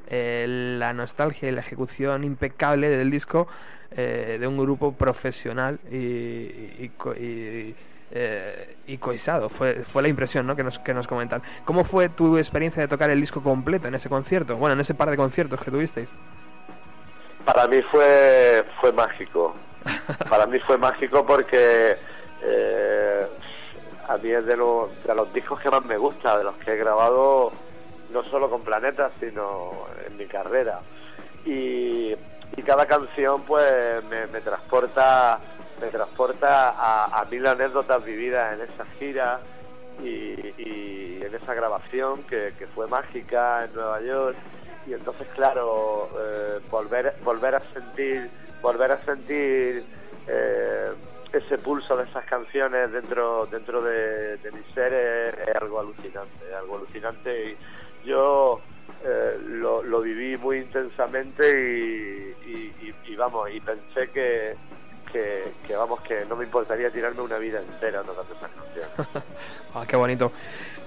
Eh, la nostalgia y la ejecución impecable del disco eh, de un grupo profesional y, y, co- y, eh, y coisado. Fue, fue la impresión ¿no? que, nos, que nos comentan. ¿Cómo fue tu experiencia de tocar el disco completo en ese concierto? Bueno, en ese par de conciertos que tuvisteis. Para mí fue fue mágico. [LAUGHS] Para mí fue mágico porque eh, a mí es de, los de los discos que más me gusta, de los que he grabado no solo con Planeta, sino en mi carrera. Y, y cada canción pues me, me transporta me transporta a, a mil anécdotas vividas en esa gira y, y en esa grabación que, fue mágica en Nueva York y entonces claro eh, volver volver a sentir volver a sentir eh, ese pulso de esas canciones dentro dentro de, de mi ser es, algo alucinante algo alucinante y yo eh, lo, lo viví muy intensamente y, y- y- y vamos y pensé que, que que vamos que no me importaría tirarme una vida entera tocando esas canciones [LAUGHS] Ah, qué bonito.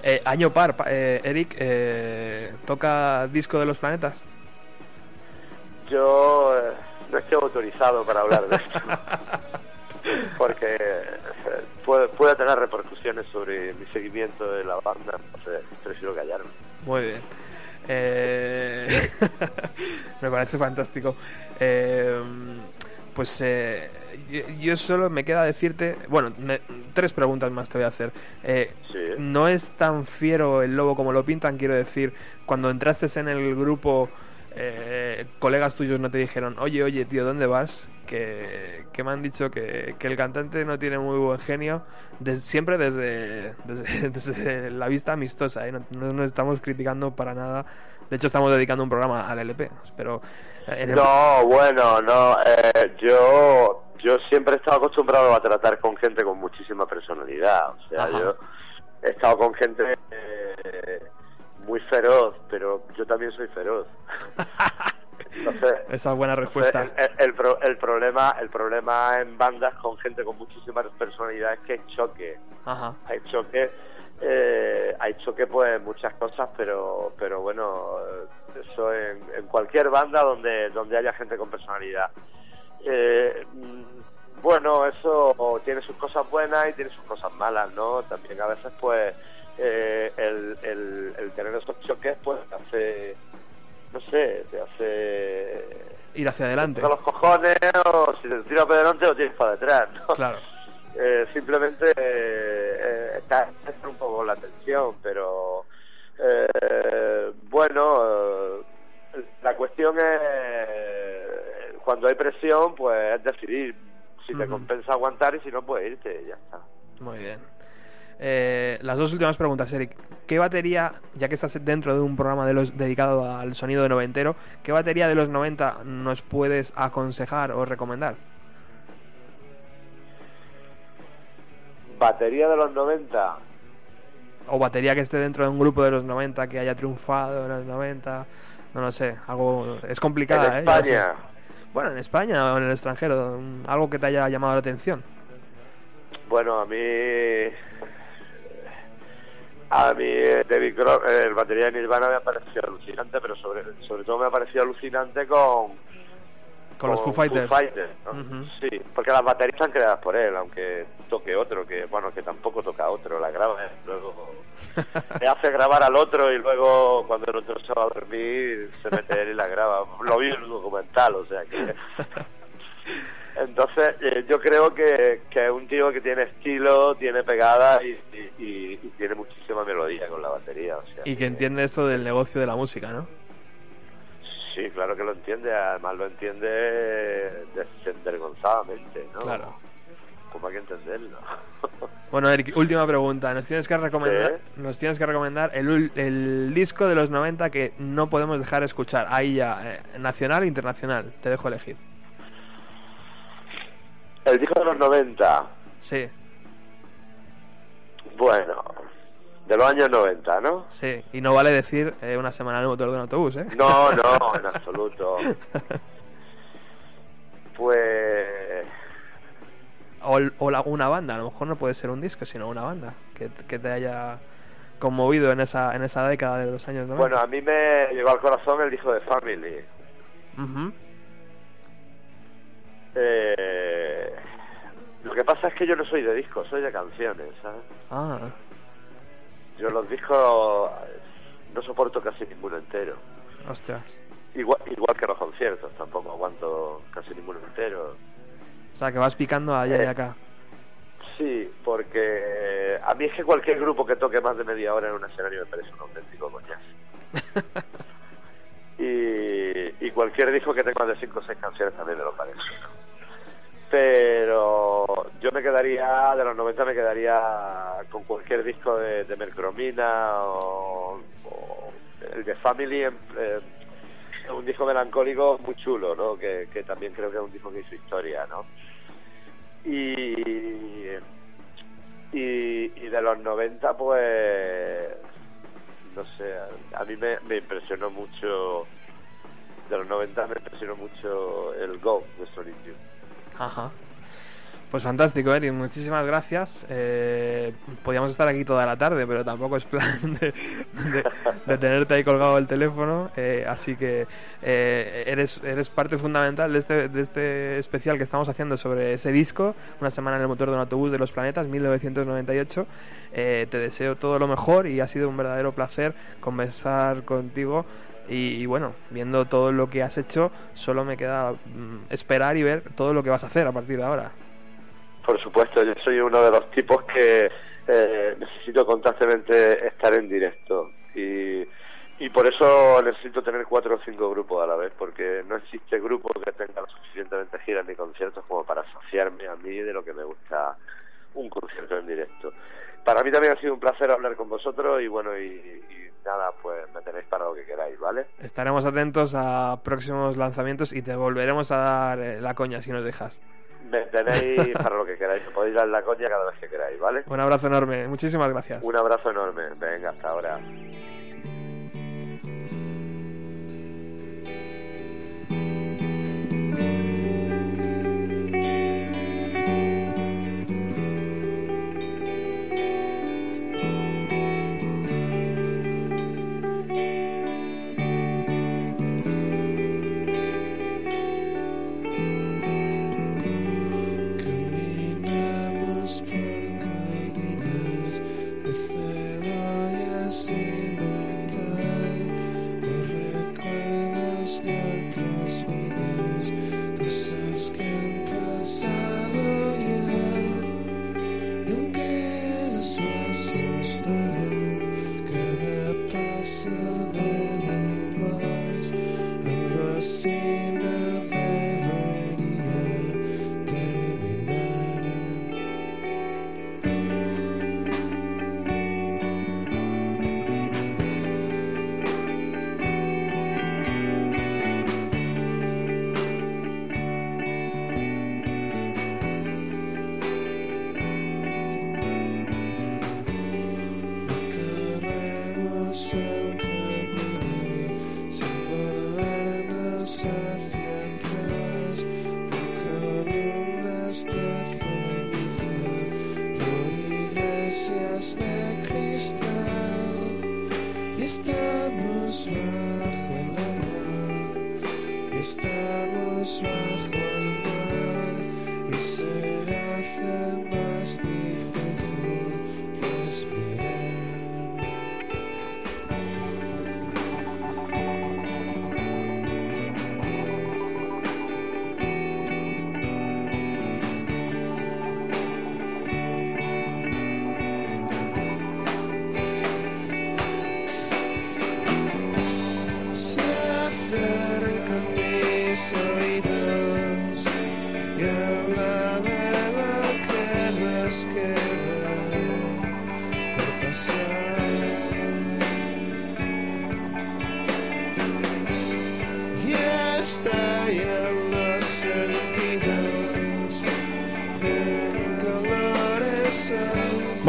Eh, año par, pa- eh, Eric, eh, ¿toca disco de los planetas? Yo eh, no estoy autorizado para hablar de esto. [LAUGHS] Porque eh, puede, puede tener repercusiones sobre mi seguimiento de la banda, entonces prefiero callarme. Muy bien. Eh, [LAUGHS] me parece fantástico. Eh, pues eh, yo, solo me queda decirte, bueno, me- tres preguntas más te voy a hacer. Eh, Sí. no es tan fiero el lobo como lo pintan, quiero decir, cuando entraste en el grupo, eh, colegas tuyos no te dijeron, oye, oye, tío, ¿dónde vas? Que, que me han dicho que, que el cantante no tiene muy buen genio, des- siempre desde, [LAUGHS] desde, desde la vista amistosa, ¿eh? no, no nos estamos criticando para nada. De hecho, estamos dedicando un programa al LP, pero... eh, el- No, bueno, no. eh, yo yo siempre he estado acostumbrado a tratar con gente con muchísima personalidad. O sea, Ajá. yo he estado con gente eh, muy feroz, pero yo también soy feroz. [LAUGHS] Entonces, Esa buena respuesta. El, el- el pro- el problema el problema en bandas con gente con muchísimas personalidades es que hay choque. Ajá. Hay choque, eh, hay choque pues en muchas cosas, pero pero bueno, eso en, en cualquier banda donde donde haya gente con personalidad. Eh, mm, bueno, eso tiene sus cosas buenas y tiene sus cosas malas, ¿no? También a veces pues eh, el, el, el tener esos choques pues te hace, no sé, te hace Ir hacia adelante. a los cojones o si te tiras para adelante o tienes para detrás, ¿no? Claro. Eh, simplemente eh, está, está un poco la tensión, pero eh, bueno, eh, la cuestión es cuando hay presión, pues es decidir si te compensa aguantar y si no, pues irte y ya está. Muy bien. Eh, las dos últimas preguntas, Eric. ¿Qué batería, ya que estás dentro de un programa de los dedicado al sonido de noventero, qué batería de los 90 nos puedes aconsejar o recomendar? Batería de los 90, O batería que esté dentro de un grupo de los 90 que haya triunfado en los 90, no lo sé, algo es complicada, en ¿eh? España. Bueno, en España o en el extranjero, mm, algo que te haya llamado la atención. Bueno, a mí. A mí, David Grohl, el batería de Nirvana me ha parecido alucinante, pero sobre, sobre todo me ha parecido alucinante con. Con los Foo Fighters. Sí, porque las baterías están creadas por él, aunque toque otro, que bueno, que tampoco toca otro, la graba, ¿eh? luego [LAUGHS] le hace grabar al otro y luego cuando el otro se va a dormir se mete él y la graba. Lo vi en un documental, o sea que. [LAUGHS] Entonces, eh, yo creo que, que es un tío que tiene estilo, tiene pegada y, y- y- y tiene muchísima melodía con la batería. O sea, Y que entiende esto del negocio de la música, ¿no? Sí, claro que lo entiende, además lo entiende desvergonzadamente, ¿no? Claro. Como hay que entenderlo. [LAUGHS] Bueno, Eric, última pregunta. Nos tienes que recomendar, nos tienes que recomendar el, el disco de los 90 que no podemos dejar escuchar. Ahí ya, eh, nacional e internacional. Te dejo elegir. El disco de los 90. Sí. Bueno, de los años 90, ¿no? Sí, y no vale decir eh, una semana en el motor de un autobús, ¿eh? No, [LAUGHS] no, en absoluto. Pues o el- o la- una banda, a lo mejor no puede ser un disco, sino una banda que, que te haya conmovido en esa, en esa década de los años 90. bueno, a mí me llegó al corazón el disco de Family. Ujú. Eh, lo que pasa es que yo no soy de discos, soy de canciones, ¿sabes? Ah, Yo los discos no soporto casi ninguno entero. ostras. Igual, igual que los conciertos, tampoco aguanto casi ninguno entero. O sea, que vas picando allá y Eh. acá. Sí, porque a mí es que cualquier grupo que toque más de media hora en un escenario me parece un auténtico coñazo. [LAUGHS] y, y cualquier disco que tenga más de 5 o 6 canciones también me lo parece. Pero yo me quedaría, de los 90 me quedaría con cualquier disco de, de Mercromina o, el de Family, en- eh, un disco melancólico muy chulo, ¿no? Que, que también creo que es un disco que hizo historia, ¿no? Y, y, de los 90, pues, no sé, a, a mí me, me impresionó mucho, de los 90 me impresionó mucho el Go de Youth. Ajá. Pues fantástico, Eric, muchísimas gracias. Eh, podíamos estar aquí toda la tarde, pero tampoco es plan [LAUGHS] de, de- tenerte ahí colgado el teléfono. eh, así que eh, eres, eres parte fundamental de este, de este especial que estamos haciendo sobre ese disco, Una semana en el motor de un autobús de los planetas, 1998. Eh, te deseo todo lo mejor y ha sido un verdadero placer conversar contigo. Y, bueno, viendo todo lo que has hecho, solo me queda mm, esperar y ver todo lo que vas a hacer a partir de ahora. Por supuesto, yo soy uno de los tipos que eh, necesito constantemente estar en directo y, y por eso necesito tener cuatro o cinco grupos a la vez, porque no existe grupo que tenga lo suficientemente giras ni conciertos como para asociarme a mí de lo que me gusta un concierto en directo. Para mí también ha sido un placer hablar con vosotros y bueno, y nada, pues me tenéis para lo que queráis, ¿vale? Estaremos atentos a próximos lanzamientos y te volveremos a dar eh, la coña si nos dejas. Me tenéis [LAUGHS] para lo que queráis, me podéis dar la coña cada vez que queráis, ¿vale? Un abrazo enorme, muchísimas gracias. Un abrazo enorme, venga, hasta ahora.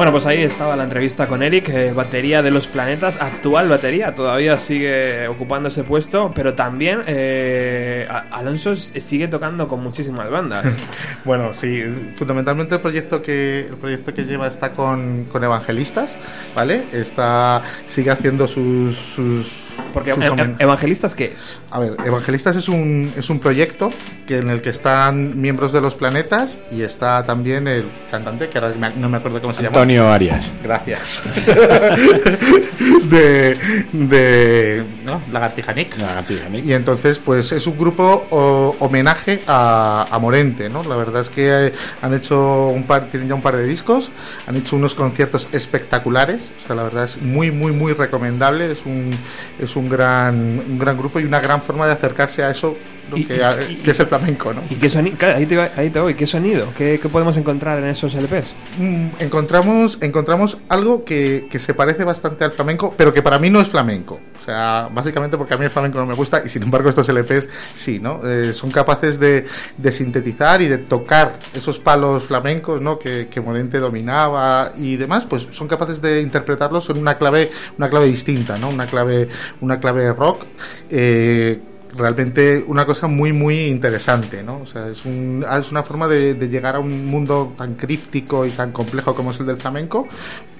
Bueno, pues ahí estaba la entrevista con Eric, eh, batería de los planetas, actual batería, todavía sigue ocupando ese puesto, pero también eh, Alonso sigue tocando con muchísimas bandas. [LAUGHS] Bueno, sí, fundamentalmente el proyecto que el proyecto que lleva está con, con evangelistas, ¿vale? Está sigue haciendo sus, sus Porque ¿Evangelistas qué es? A ver, Evangelistas es un, es un proyecto que en el que están miembros de los planetas y está también el cantante, que ahora no me acuerdo cómo se llama. Antonio Arias. Gracias. [LAUGHS] de de ¿no? Lagartija Nick. Lagartija Nick. Y entonces, pues es un grupo o- homenaje a, a Morente, ¿no? La verdad es que eh, han hecho un par, tienen ya un par de discos, han hecho unos conciertos espectaculares, o sea, la verdad es muy, muy, muy recomendable, es un, es un gran, un gran grupo y una gran forma de acercarse a eso ¿no? Y- que, y- que es el flamenco, ¿no? ¿Y qué sonido? Ahí te, ahí te voy, ¿qué sonido? ¿Qué, qué podemos encontrar en esos LPs? Mm, encontramos encontramos algo que, que se parece bastante al flamenco, pero que para mí no es flamenco. O sea, básicamente porque a mí el flamenco no me gusta y sin embargo estos LPs sí, ¿no? Eh, son capaces de, de sintetizar y de tocar esos palos flamencos, ¿no? Que, que Morente dominaba y demás, pues son capaces de interpretarlos en una clave una clave distinta, ¿no? Una clave una clave rock. eh, realmente una cosa muy muy interesante no o sea es, un, es una forma de, de llegar a un mundo tan críptico y tan complejo como es el del flamenco.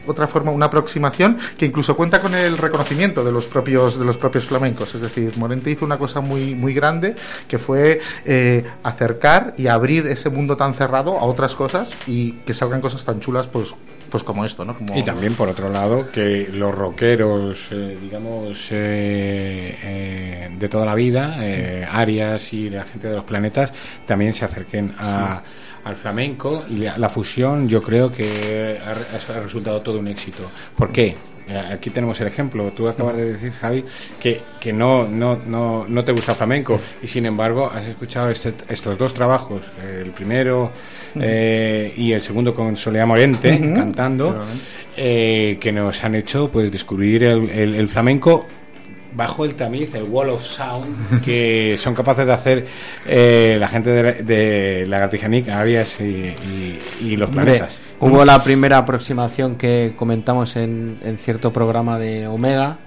Otra forma una aproximación que incluso cuenta con el reconocimiento de los propios de los propios flamencos. Es decir Morente hizo una cosa muy muy grande que fue eh, acercar y abrir ese mundo tan cerrado a otras cosas y que salgan cosas tan chulas pues pues como esto no como Y también, por otro lado, que los rockeros, eh, digamos, eh, eh, de toda la vida, eh, Arias y la gente de los planetas, también se acerquen a- al flamenco y la, fusión yo creo que ha, ha resultado todo un éxito. ¿Por qué? Aquí tenemos el ejemplo. Tú acabas de decir, Javi, que, que no, no, no, no te gusta el flamenco y sin embargo has escuchado este- estos dos trabajos, el primero [LAUGHS] eh, y el segundo con Soledad Morente cantando, eh, que nos han hecho pues descubrir el, el- el flamenco bajo el tamiz, el wall of sound [LAUGHS] que son capaces de hacer eh, la gente de, la- de Arias y, y- y los Hombre, planetas. hubo la primera aproximación que comentamos en, en cierto programa de Omega,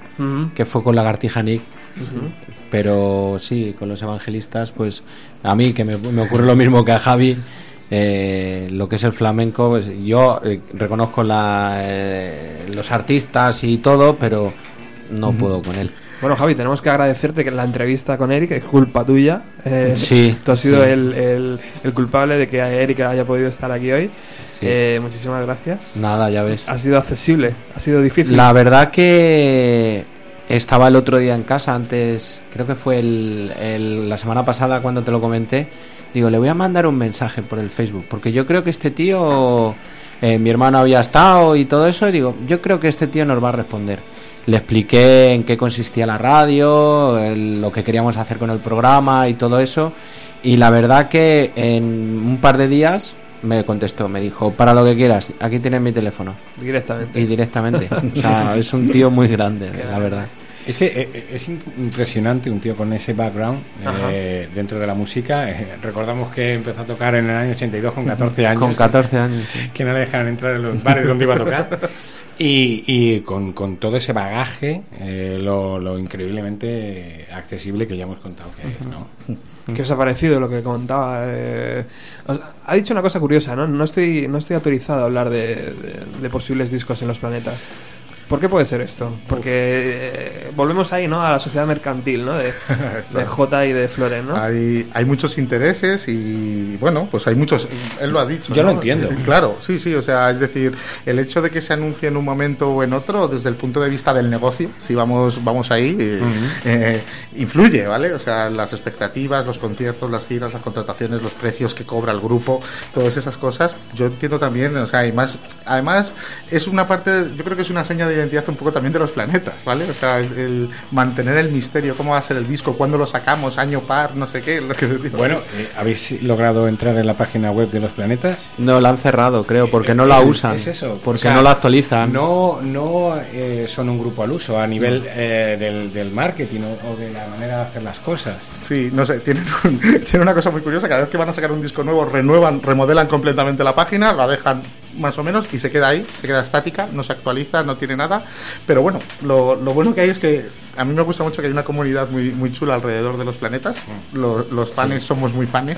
que fue con Lagartija Nick. Ujú. Pero sí, con los evangelistas, pues a mí, que me, me ocurre lo mismo que a Javi, eh, lo que es el flamenco, pues, yo eh, reconozco la, eh, los artistas y todo, pero no puedo con él. Bueno, Javi, tenemos que agradecerte que la entrevista con Eric es culpa tuya. Eh, Sí, Tú has sido sí. el, el- el culpable de que Eric haya podido estar aquí hoy. Sí. Muchísimas gracias. Nada, ya ves. Ha sido accesible, ha sido difícil. La verdad que estaba el otro día en casa, antes, creo que fue el- la semana pasada cuando te lo comenté. Digo, le voy a mandar un mensaje por el Facebook, porque yo creo que este tío, eh, mi hermano había estado y todo eso, y digo, yo creo que este tío nos va a responder. Le expliqué en qué consistía la radio, el- lo que queríamos hacer con el programa y todo eso, y la verdad que en un par de días me contestó, me dijo, para lo que quieras, aquí tienes mi teléfono. Directamente. Y directamente. O sea, [LAUGHS] es un tío muy grande, la verdad. Es que eh, eh, es im- impresionante un tío con ese background eh, dentro de la música. Eh, recordamos que empezó a tocar en el año 82 con 14 años. Con 14 años. sí. que no le dejan entrar en los bares donde iba a tocar. Y, y con, con todo ese bagaje, eh, lo, lo increíblemente accesible que ya hemos contado que es, ¿no? ¿Qué os ha parecido lo que comentaba? Eh, os- ha dicho una cosa curiosa, ¿no? No estoy, no estoy autorizado a hablar de, de- de posibles discos en los planetas. ¿Por qué puede ser esto? Porque eh, volvemos ahí, ¿no? A la sociedad mercantil, ¿no? De, [LAUGHS] de J y de Flores, ¿no? Hay, hay muchos intereses y bueno, pues hay muchos, él lo ha dicho. Yo ¿no? lo entiendo. Eh, Claro, sí, sí, o sea, es decir, el hecho de que se anuncie en un momento o en otro, desde el punto de vista del negocio, si vamos, vamos ahí, eh, influye, ¿vale? O sea, las expectativas, los conciertos, las giras, las contrataciones, los precios que cobra el grupo, todas esas cosas, yo entiendo también, o sea, y más, además es una parte, yo creo que es una seña de identidad un poco también de los planetas, ¿vale? O sea, el, el mantener el misterio, cómo va a ser el disco, cuándo lo sacamos, año par, no sé qué, lo que decimos. Bueno, eh, ¿habéis logrado entrar en la página web de los planetas? No, la han cerrado, creo, porque no la Es- usan. Es eso. Porque o sea, no la actualizan. No, no eh, son un grupo al uso a nivel eh, del, del marketing o, o de la manera de hacer las cosas. Sí, no sé, tienen, un- [LAUGHS] tienen una cosa muy curiosa, cada vez que van a sacar un disco nuevo renuevan, remodelan completamente la página, la dejan más o menos, y se queda ahí, se queda estática, no se actualiza, no tiene nada. Pero bueno, lo, lo bueno que hay es que a mí me gusta mucho que hay una comunidad muy, muy chula alrededor de los planetas. Los, los fans somos muy fans. [LAUGHS]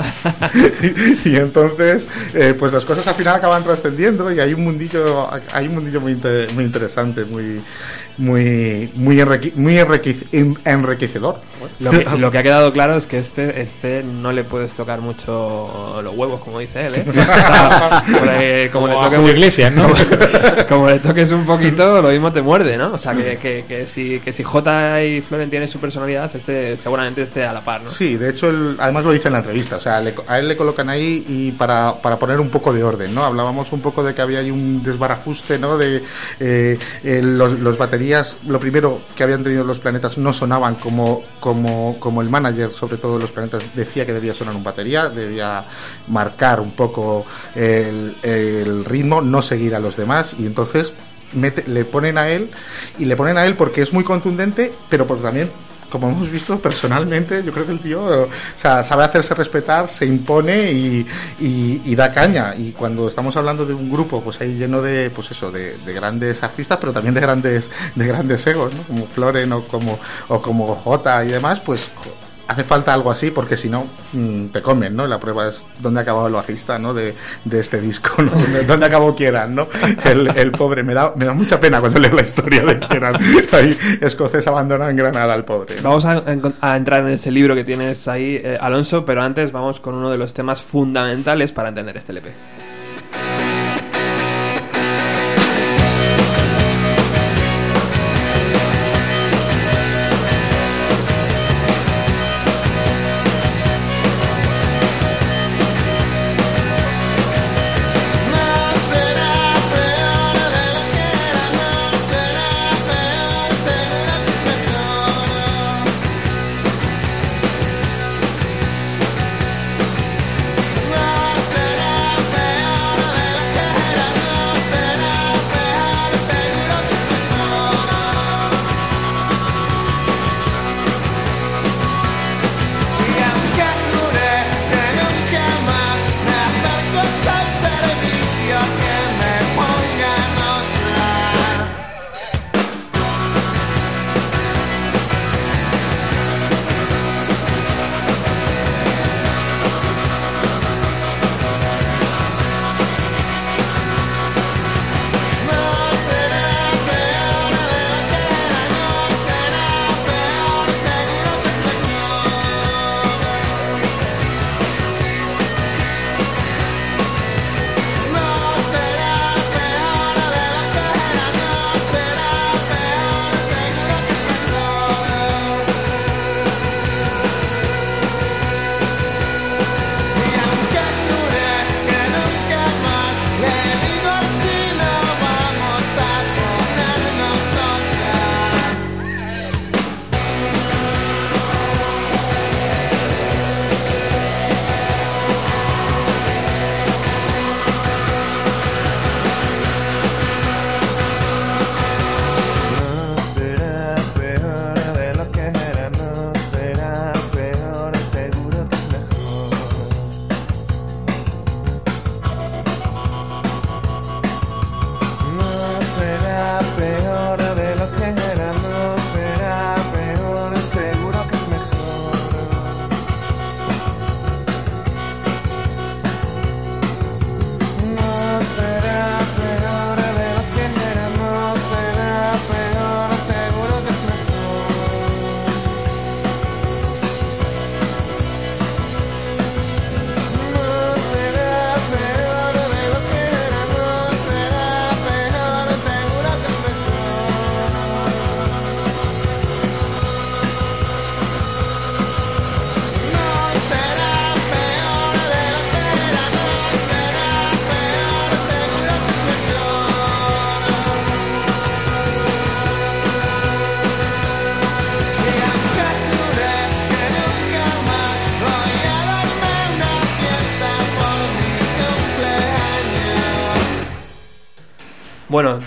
[LAUGHS] y, entonces, eh, pues las cosas al final acaban trascendiendo y hay un mundillo, hay un mundillo muy, inter- muy interesante, muy, muy, muy, enrique- muy enriquec- en- enriquecedor. Lo que, [LAUGHS] lo que ha quedado claro es que este, este no le puedes tocar mucho los huevos, como dice él, ¿eh? [LAUGHS] Porque como, Como le toques, ¿no? como, [LAUGHS] como le toques un poquito, lo mismo te muerde, ¿no? O sea, que, que, que si, que si J y Floren tienen su personalidad, este seguramente esté a la par, ¿no? Sí, de hecho, él- además lo dice en la entrevista, o sea, le- a él le colocan ahí y para, para poner un poco de orden, ¿no? Hablábamos un poco de que había ahí un desbarajuste, ¿no? De eh, eh, los, los baterías, lo primero que habían tenido los planetas no sonaban como, como, como el manager, sobre todo los planetas, decía que debía sonar un batería, debía marcar un poco el, ritmo, no seguir a los demás, y entonces le ponen a él y le ponen a él porque es muy contundente, pero porque también como hemos visto personalmente, yo creo que el tío o sea, sabe hacerse respetar, se impone y, y- da caña. Y cuando estamos hablando de un grupo, pues ahí lleno de, pues eso, de, de grandes artistas, pero también de grandes, de grandes egos, ¿no? como Floren o como, o como Jota y demás, pues hace falta algo así porque si no mm, te comen, ¿no? La prueba es dónde ha acabado el bajista, ¿no? De, de este disco, ¿no? [LAUGHS] Dónde- Dónde acabó Kieran, ¿no? El, el pobre, me da, me da mucha pena cuando leo la historia de Kieran. Ahí, escocés abandona en Granada al pobre. ¿no? Vamos a, a entrar en ese libro que tienes ahí, eh, Alonso, pero antes vamos con uno de los temas fundamentales para entender este LP.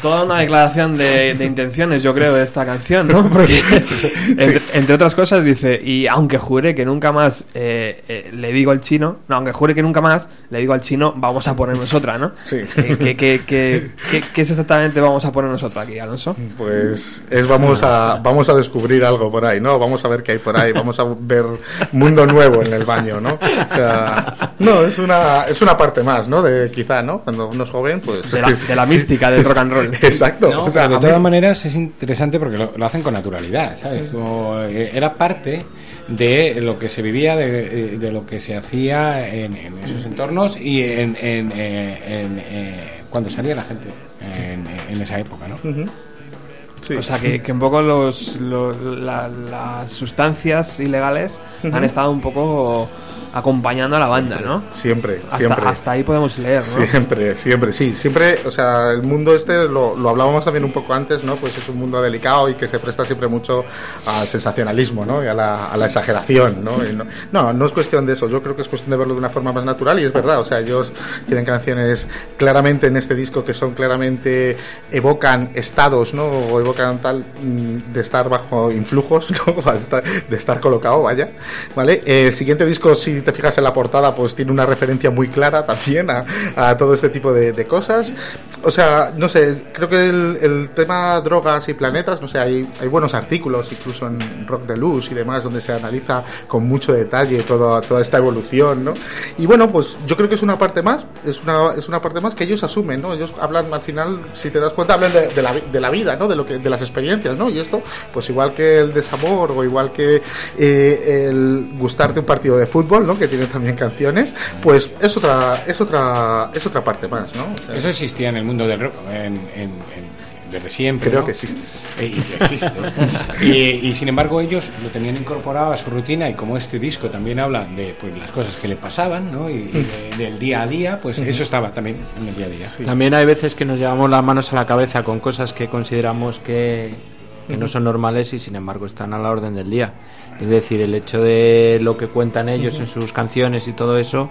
Toda una declaración de, de intenciones, yo creo, de esta canción, ¿no? [LAUGHS] Porque, entre, entre otras cosas, dice, y aunque jure que nunca más eh, eh, le digo al chino, no, aunque jure que nunca más le digo al chino, vamos a ponernos otra, ¿no? Sí. ¿Qué, qué, qué, qué- qué es exactamente vamos a ponernos otra aquí, Alonso? Pues es vamos a vamos a descubrir algo por ahí, ¿no? Vamos a ver qué hay por ahí, vamos a ver mundo nuevo en el baño, ¿no? O sea, no, es una es una parte más, ¿no? De quizá, ¿no? Cuando uno es joven, pues De la, de la mística del [LAUGHS] rock and roll. Exacto. No, o sea, de mí- todas maneras es interesante porque lo, lo hacen con naturalidad, ¿sabes? Como, eh, era parte de lo que se vivía, de, de lo que se hacía en, en esos entornos y en, en, eh, en, eh, cuando salía la gente en, en esa época, ¿no? Sí. O sea, que, que un poco los, los- la- las sustancias ilegales han estado un poco acompañando a la banda, ¿no? Siempre, Hasta, siempre. hasta ahí podemos leer, ¿no? Siempre, siempre, sí, siempre, o sea, el mundo este, lo, lo hablábamos también un poco antes, ¿no? Pues es un mundo delicado y que se presta siempre mucho al sensacionalismo, ¿no? Y a la, a la exageración, ¿no? Y no, no, no es cuestión de eso, yo creo que es cuestión de verlo de una forma más natural y es verdad, o sea, ellos tienen canciones claramente en este disco que son claramente, evocan estados, ¿no? O evocan tal mm, de estar bajo influjos, [LAUGHS] ¿no? De estar colocado, vaya, ¿vale? Eh, El siguiente disco, te fijas en la portada, pues tiene una referencia muy clara también a, a todo este tipo de, cosas. O sea, no sé, creo que el, tema drogas y planetas, no sé, hay, hay buenos artículos, incluso en Rock de Luz y demás, donde se analiza con mucho detalle toda, toda esta evolución, ¿no? Y bueno, pues yo creo que es una parte más, es una, es una parte más que ellos asumen, ¿no? Ellos hablan, al final, si te das cuenta, hablan de, la, de la vida, ¿no? De, lo que, de las experiencias, ¿no? Y esto, pues igual que el desamor o igual que eh, el gustarte un partido de fútbol, ¿no? Que tiene también canciones, pues es otra, es otra, es otra parte más, ¿no? O sea, Eso existía en el mundo del rock en, en- en- desde siempre. creo ¿no? que existe. Eh, y que existe. [LAUGHS] y, y sin embargo ellos lo tenían incorporado a su rutina y como este disco también habla de pues, las cosas que le pasaban ¿no? y, y de- del día a día, pues eso estaba también en el día a día. También hay veces que nos llevamos las manos a la cabeza con cosas que consideramos que, que no son normales y sin embargo están a la orden del día. Es decir, el hecho de lo que cuentan ellos en sus canciones y todo eso,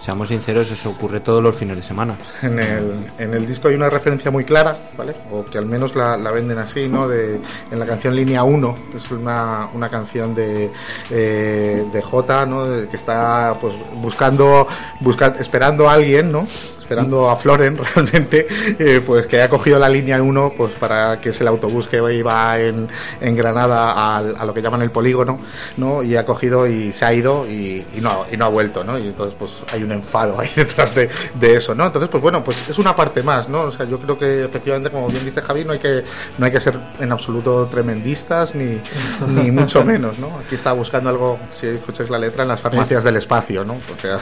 seamos sinceros, eso ocurre todos los fines de semana. En el, en el disco hay una referencia muy clara, ¿vale? O que al menos la, la venden así, ¿no? De, en la canción Línea 1, que es una, una canción de, eh, de Jota, ¿no? Que está pues buscando, busca- esperando a alguien, ¿no? Esperando a Floren [LAUGHS] realmente, eh, pues que haya cogido la línea 1 pues para que es el autobús que iba en, en Granada al- a, lo que llaman el polígono, ¿no? Y ha cogido y se ha ido y, y no, y no ha vuelto, ¿no? Y entonces pues hay un enfado ahí [LAUGHS] detrás de, de eso, ¿no? Entonces pues bueno, pues es una parte más, ¿no? O sea, yo creo que efectivamente, como bien dice Javi, no hay que, no hay que ser en absoluto tremendistas ni, [LAUGHS] ni mucho menos, ¿no? Aquí está buscando algo, si escucháis la letra, en las farmacias del espacio, ¿no? O sea,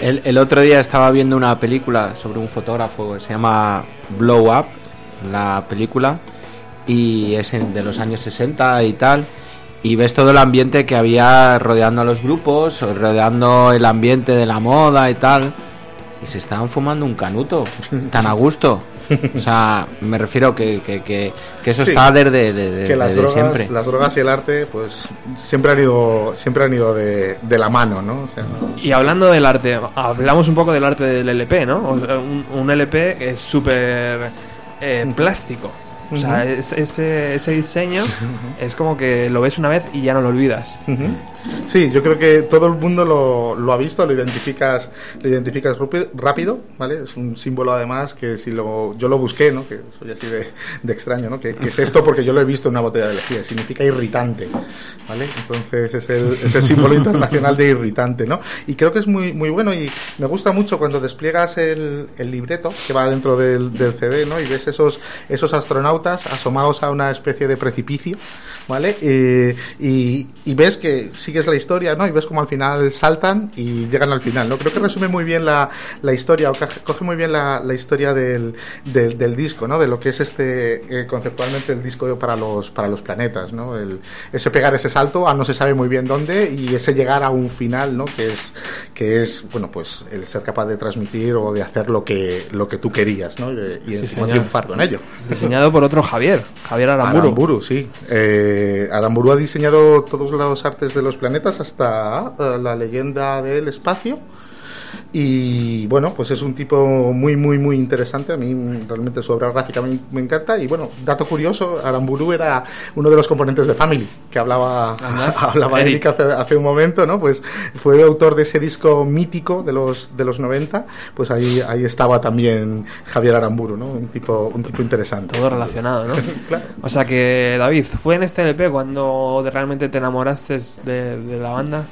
El, el otro día estaba viendo una película sobre un fotógrafo que se llama Blow Up, la película, y es de los años 60 y tal. Y ves todo el ambiente que había rodeando a los grupos, rodeando el ambiente de la moda y tal. Y se estaban fumando un canuto, tan a gusto. [LAUGHS] O sea, me refiero que, que, que, que eso Sí. está desde de, de- que las desde drogas, siempre. las drogas y el arte, pues siempre han ido, siempre han ido de, de la mano, ¿no? O sea, Y hablando del arte, hablamos un poco del arte del LP, ¿no? O sea, Un, un LP que es súper eh, plástico. O sea, es- ese, ese diseño [LAUGHS] es como que lo ves una vez y ya no lo olvidas. Ujú. Sí, yo creo que todo el mundo lo, lo ha visto, lo identificas, lo identificas rápido, ¿vale? Es un símbolo además que si lo, yo lo busqué, ¿no? Que soy así de, extraño, ¿no? Que, que es esto porque yo lo he visto en una botella de lejía, significa irritante, ¿vale? Entonces es el, es el símbolo internacional de irritante, ¿no? Y creo que es muy, muy bueno y me gusta mucho cuando despliegas el, el libreto que va dentro del, del CD, ¿no? Y ves esos, esos astronautas asomados a una especie de precipicio, ¿vale? Eh, y, y ves que sigues la historia, ¿no? Y ves como al final saltan y llegan al final, ¿no? Creo que resume muy bien la, la historia, o coge muy bien la, la historia del, del, del disco, ¿no? De lo que es este, eh, conceptualmente el disco para los, para los planetas, ¿no? El, ese pegar ese salto a no se sabe muy bien dónde y ese llegar a un final, ¿no? Que es, que es bueno, pues el ser capaz de transmitir o de hacer lo que, lo que tú querías, ¿no? Y, de- y encima señor. triunfar con ello. Diseñado por otro Javier, Javier Aramburu. Aramburu, sí. Eh, Aramburu ha diseñado todos los artes de los planetas hasta eh, la leyenda del espacio. Y bueno, pues es un tipo muy, muy, muy interesante. A mí realmente su obra gráfica me, me encanta. Y bueno, dato curioso, Aramburu era uno de los componentes de Family, que hablaba, [LAUGHS] hablaba Eric. Hace, hace un momento, ¿no? Pues fue el autor de ese disco mítico de los, de los 90. Pues ahí, ahí estaba también Javier Aramburu, ¿no? Un tipo, un tipo interesante. Todo relacionado, ¿no? [LAUGHS] Claro. O sea que, David, ¿fue en este LP cuando realmente te enamoraste de, de la banda?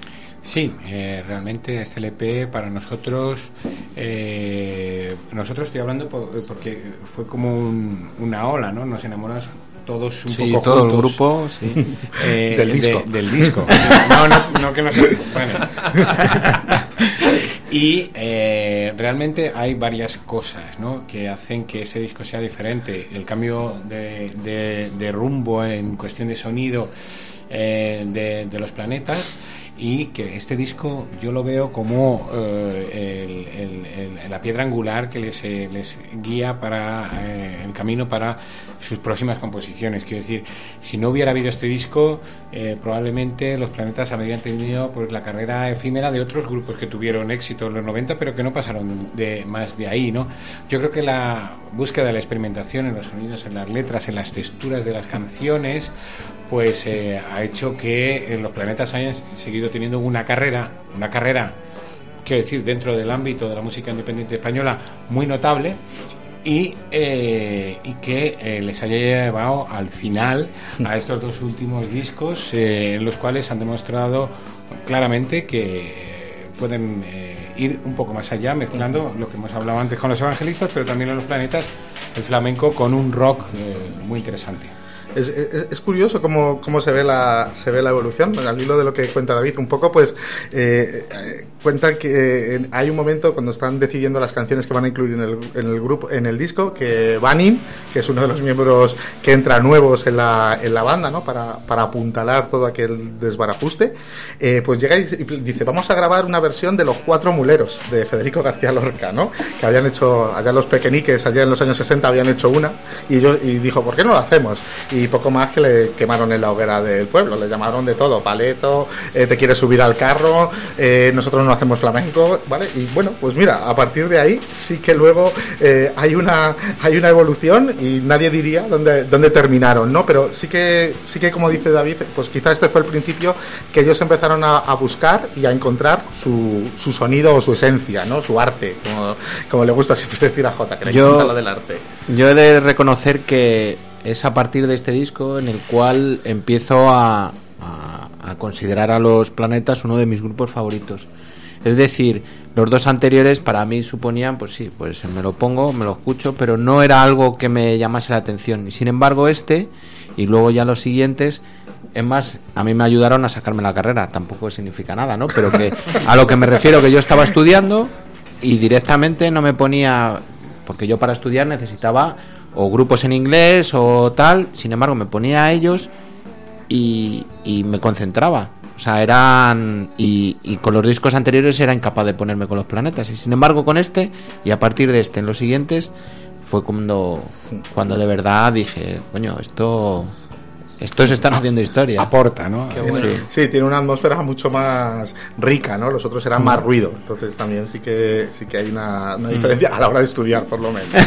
Sí, eh, realmente este LP para nosotros, eh, nosotros estoy hablando por- porque fue como un- una ola, ¿no? Nos enamoramos todos un Sí, poco todo el juntos. grupo, sí. [LAUGHS] Eh, Del de- disco. del disco. No, no, no que nos... Bueno. [LAUGHS] Y eh, realmente hay varias cosas ¿no? que hacen que ese disco sea diferente. El cambio de, de- de rumbo en cuestión de sonido eh, de, de los planetas y que este disco yo lo veo como eh, el- el- el- la piedra angular que les, eh, les guía para eh, el camino para sus próximas composiciones. Quiero decir, si no hubiera habido este disco, eh, probablemente los planetas habrían tenido pues, la carrera efímera de otros grupos que tuvieron éxito en los 90, pero que no pasaron de más de ahí. ¿no? Yo creo que la búsqueda de la experimentación en los sonidos, en las letras, en las texturas de las canciones, pues eh, ha hecho que los planetas hayan seguido teniendo una carrera, una carrera, quiero decir, dentro del ámbito de la música independiente española muy notable y, eh, que eh, les haya llevado al final a estos dos últimos discos eh, en los cuales han demostrado claramente que pueden ir un poco más allá mezclando lo que hemos hablado antes con los evangelistas pero también en los planetas el flamenco con un rock muy interesante Es, curioso cómo, cómo se ve la se ve la evolución al hilo de lo que cuenta David un poco pues eh, cuentan que eh, hay un momento cuando están decidiendo las canciones que van a incluir en el, grupo en el disco que Vanin que es uno de los miembros que entra nuevos en la, en la banda ¿no? para, para apuntalar todo aquel desbarajuste eh, pues llega y dice- vamos a grabar una versión de los cuatro muleros de Federico García Lorca ¿no? que habían hecho allá los pequeñiques allá en los años 60 habían hecho una y ellos y dijo ¿por qué no lo hacemos? Poco más que le quemaron en la hoguera del pueblo le llamaron de todo paleto eh, te quieres subir al carro eh, nosotros no hacemos flamenco ¿vale? y bueno pues mira a partir de ahí sí que luego eh, hay una hay una evolución y nadie diría dónde, dónde terminaron ¿no? pero sí que sí que como dice David pues quizá este fue el principio que ellos empezaron a, a buscar y a encontrar su, su sonido o su esencia ¿no? su arte como, como le gusta siempre decir a Jota que le Yo- lo del arte Yo he de reconocer que es a partir de este disco en el cual empiezo a, a- considerar a los planetas uno de mis grupos favoritos. Es decir, los dos anteriores para mí suponían, pues sí, pues me lo pongo, me lo escucho, pero no era algo que me llamase la atención. Y sin embargo este, y luego ya los siguientes, es más, a mí me ayudaron a sacarme la carrera, tampoco significa nada, ¿no? Pero que a lo que me refiero que yo estaba estudiando y directamente no me ponía, porque yo para estudiar necesitaba o grupos en inglés o tal, sin embargo me ponía a ellos y, y me concentraba. O sea, eran. Y, y con los discos anteriores era incapaz de ponerme con los planetas. Y sin embargo, con este, y a partir de este, en los siguientes, fue cuando, cuando de verdad dije: Coño, esto. Estos están haciendo historia. aporta no Tiene- Sí, tiene una atmósfera mucho más rica, ¿no? Los otros eran más ruido, entonces también sí que sí que hay una, una diferencia a la hora de estudiar, por lo menos. ¿eh?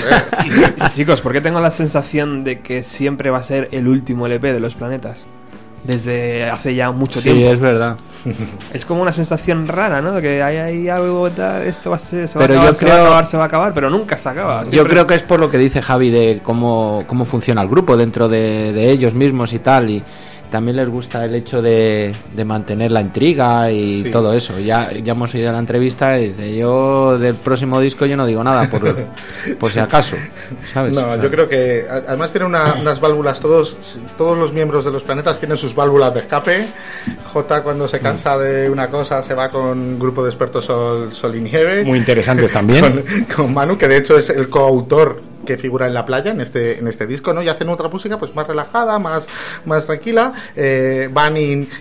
[LAUGHS] Y, chicos, ¿por qué tengo la sensación de que siempre va a ser el último LP de los planetas? Desde hace ya mucho Sí, tiempo. es verdad. [LAUGHS] Es como una sensación rara, ¿no? De que hay, hay algo tal, esto va a ser, se Pero va a acabar, yo se va a creo- acabar, se va a acabar, pero nunca se acaba. Yo creo que es por lo que dice Javi de cómo, cómo funciona el grupo dentro de, de ellos mismos y tal. Y también les gusta el hecho de, de mantener la intriga y Sí. todo eso. Ya, ya hemos oído la entrevista y dice, yo del próximo disco yo no digo nada por, [LAUGHS] por si acaso. ¿sabes? No, O sea, yo creo que a- además tiene una- unas válvulas, todos, todos los miembros de los planetas tienen sus válvulas de escape. J cuando se cansa de una cosa se va con un grupo de expertos Sol, Sol y Nieve. muy interesantes también [LAUGHS] con, con Manu, que de hecho es el coautor que figura en la playa en este en este disco, ¿no? Y hacen otra música pues más relajada, más más tranquila. Eh,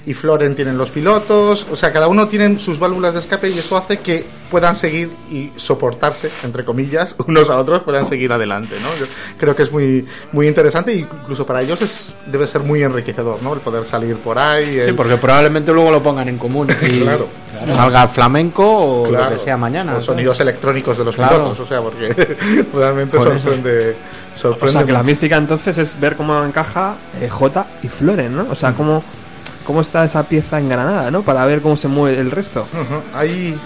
y Floren tienen los pilotos, o sea, cada uno tienen sus válvulas de escape y eso hace que puedan seguir y soportarse, entre comillas, [LAUGHS] unos a otros, puedan seguir adelante, ¿no? Yo creo que es muy, muy interesante e incluso para ellos es, debe ser muy enriquecedor, ¿no? El poder salir por ahí. Sí, porque probablemente luego lo pongan en común y [LAUGHS] Claro. salga flamenco o Claro, lo que sea mañana. o ¿sabes? sonidos electrónicos de los Claro. pilotos, o sea, porque [LAUGHS] realmente Por eso. sorprende, O sorprende sea, que la mística entonces es ver cómo encaja eh, J y Floren, ¿no? O sea, cómo, cómo está esa pieza engranada, ¿no? Para ver cómo se mueve el resto. Hay-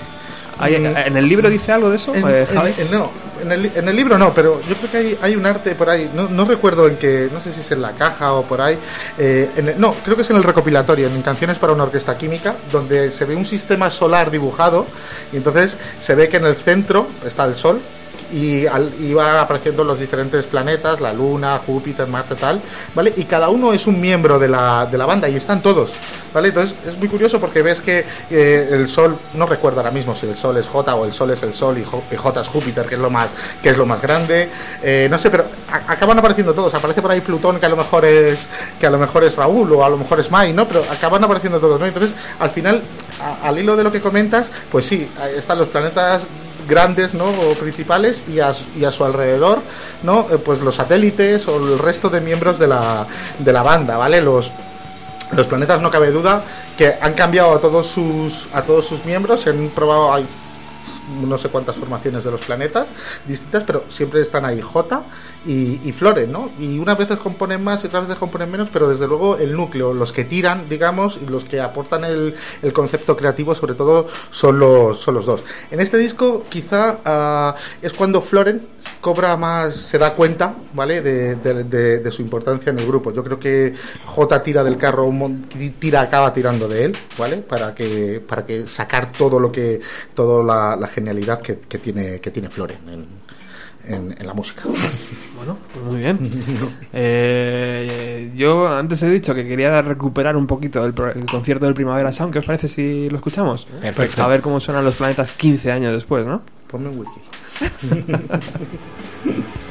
Mm. ¿En el libro dice algo de eso, En, eh, en- Javi? en- no, en el, en el libro no, pero yo creo que hay, hay un arte por ahí, no, no recuerdo en qué, no sé si es en la caja o por ahí, eh, en el- no, creo que es en el recopilatorio, en Canciones para una Orquesta Química, donde se ve un sistema solar dibujado y entonces se ve que en el centro está el Sol y, van apareciendo los diferentes planetas, la Luna, Júpiter, Marte, tal, ¿vale? Y cada uno es un miembro de la, de la banda y están todos, ¿vale? Entonces es muy curioso porque ves que eh, el Sol, no recuerdo ahora mismo si el Sol es J o el Sol es el Sol y, J es Júpiter, que es lo más, que es lo más grande, eh, no sé, pero acaban apareciendo todos, aparece por ahí Plutón que a lo mejor es que a lo mejor es Raúl o a lo mejor es Mai, ¿no? Pero acaban apareciendo todos, ¿no? Entonces, al final, al hilo de lo que comentas, pues sí, están los planetas grandes no o principales y a, y a su alrededor no Eh, pues los satélites o el resto de miembros de la, de la banda vale los los planetas no cabe duda que han cambiado a todos sus a todos sus miembros han probado no sé cuántas formaciones de los planetas distintas, pero siempre están ahí J y, y ¿no? Y unas veces componen más y otras veces componen menos, pero desde luego el núcleo, los que tiran, digamos, y los que aportan el, el concepto creativo, sobre todo, son los, son los dos. En este disco, quizá ah, es cuando Floren cobra más, se da cuenta, ¿vale? De, de- su importancia en el grupo. Yo creo que J tira del carro, tira, acaba tirando de él, ¿vale? Para que, para que sacar todo lo que, toda la, la genialidad que, que tiene, que tiene Floren en, en- en la música. [LAUGHS] Bueno, pues muy bien. Eh, yo antes he dicho que quería recuperar un poquito el, el concierto del Primavera Sound. ¿Ququé os parece si lo escuchamos? Perfecto. A ver cómo suenan los planetas 15 años después, ¿no? Ponme un wiki. [LAUGHS]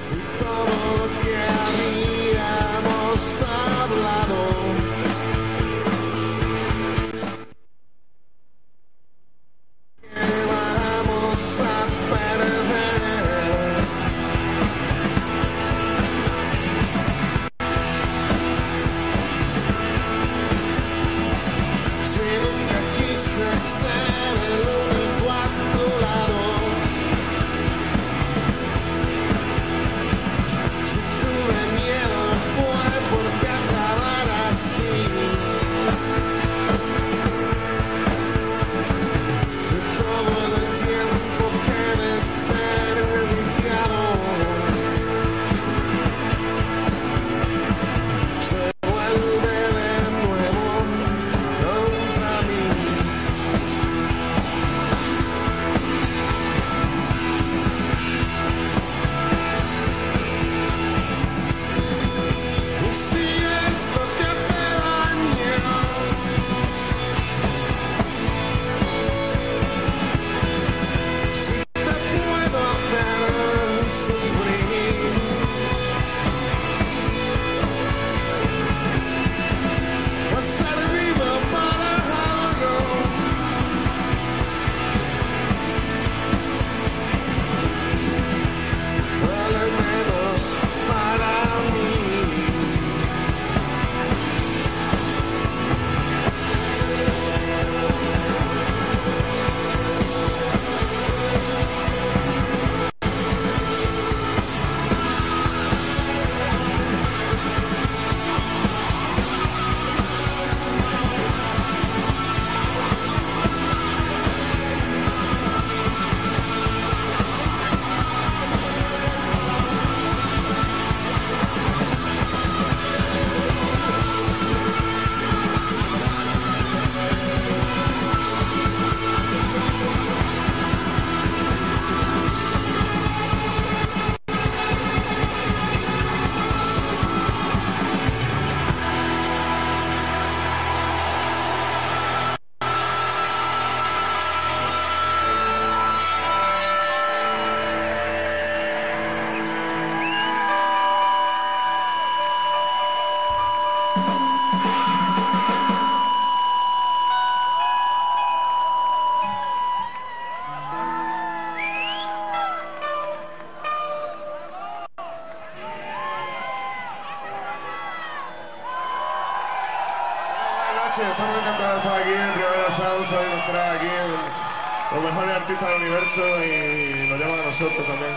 artistas del universo y nos llaman a nosotros también.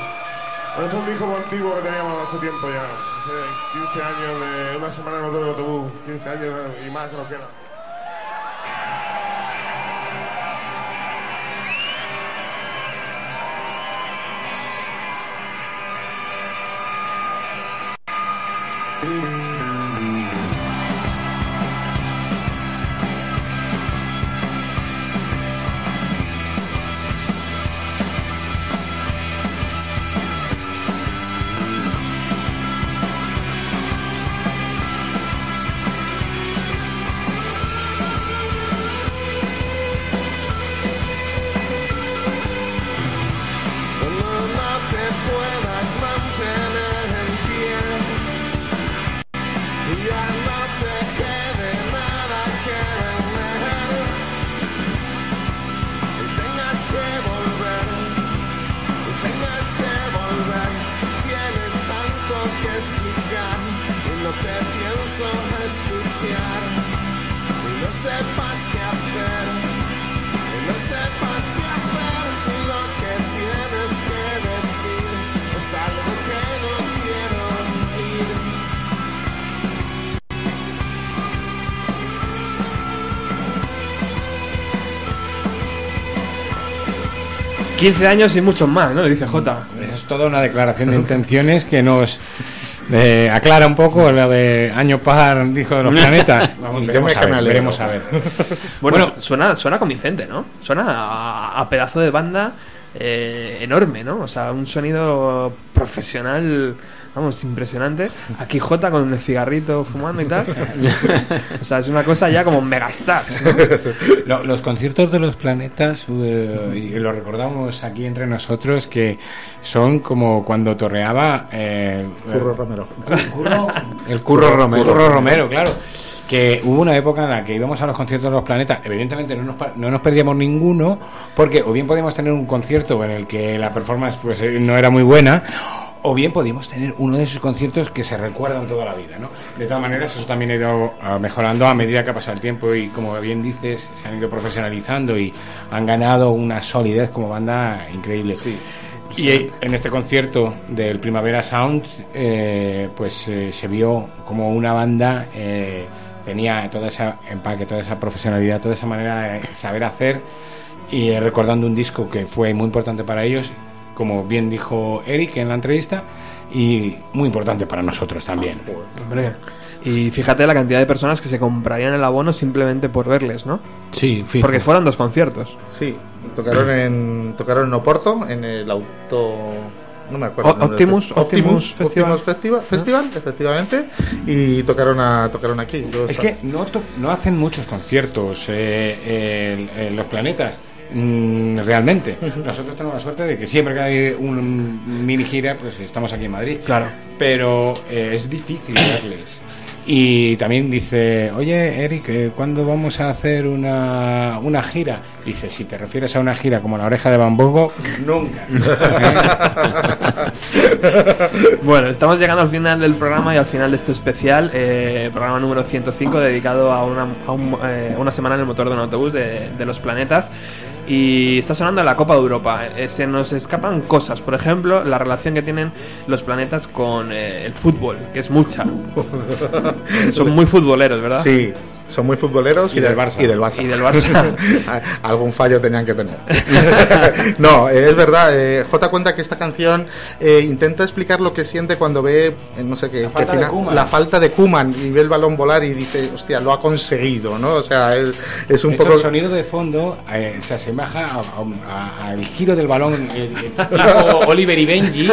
Bueno, es un disco antiguo que teníamos hace tiempo ya, hace 15 años de una semana en de autobús, 15 años y más que nos 15 años y muchos más, ¿no? Dice J. Eso es toda una declaración de intenciones que nos eh, aclara un poco lo de año par, dijo de los [LAUGHS] planetas. Vamos, veremos, a que me ver, veremos a ver. [LAUGHS] Bueno, Bueno. su- suena, suena convincente, ¿no? Suena a, a pedazo de banda eh, enorme, ¿no? O sea, un sonido profesional, vamos, impresionante. Aquí J con el cigarrito fumando y tal. [LAUGHS] o sea, es una cosa ya como megastars, ¿no? [LAUGHS] Lo- los conciertos de los planetas, eh, y lo recordamos aquí entre nosotros, que son como cuando torreaba eh, Curro Romero. Curro- [LAUGHS] el Curro Romero. Curro Romero, claro. Que hubo una época en la que íbamos a los conciertos de los planetas, evidentemente no nos, no nos perdíamos ninguno, porque o bien podíamos tener un concierto en el que la performance pues eh, no era muy buena, o bien podíamos tener uno de esos conciertos que se recuerdan toda la vida, ¿no? De todas maneras, eso también ha ido ah, mejorando a medida que ha pasado el tiempo y, como bien dices, se han ido profesionalizando y han ganado una solidez como banda increíble. Y eh, en este concierto del Primavera Sound, eh, pues eh, se vio como una banda eh, tenía todo ese empaque, toda esa profesionalidad, toda esa manera de saber hacer y recordando un disco que fue muy importante para ellos, como bien dijo Eric en la entrevista, y muy importante para nosotros también. Hombre. Y fíjate la cantidad de personas que se comprarían el abono simplemente por verles, ¿no? Sí, fijo. Porque fueron dos conciertos. Sí, tocaron en, tocaron en Oporto, en el auto... No me acuerdo. Optimus- Optimus Festival. Optimus Festival, Festival, efectivamente. Y tocaron, a, tocaron aquí. Es que no, no hacen muchos conciertos eh, el- el- los planetas. Mm, realmente, nosotros tenemos la suerte de que siempre que hay un mini gira, pues estamos aquí en Madrid. Claro. Pero eh, es difícil verles. Y también dice, oye Eric, eh, ¿cuándo vamos a hacer una, una gira? Dice, si te refieres a una gira como la oreja de Bambogo, nunca. [LAUGHS] Bueno, estamos llegando al final del programa y al final de este especial, eh, programa número 105, dedicado a una, a un- eh, una semana en el motor de un autobús de, de los planetas. Y está sonando la Copa de Europa. Eh, se nos escapan cosas, por ejemplo, la relación que tienen los planetas con eh, el fútbol, que es mucha. [LAUGHS] Son muy futboleros, ¿verdad? Sí, son muy futboleros y, Y del de- Barça. Y del Barça. Y del Barça. [LAUGHS] Algún fallo tenían que tener. [LAUGHS] no, eh, es verdad. eh, J cuenta que esta canción eh, intenta explicar lo que siente cuando ve, eh, no sé qué, La falta qué de la falta de Kuman y ve el balón volar y dice, hostia, lo ha conseguido, ¿no? O sea, es, es un De hecho, poco. el sonido de fondo eh, se asemeja al giro del balón el- el tipo [LAUGHS] Oliver y Benji.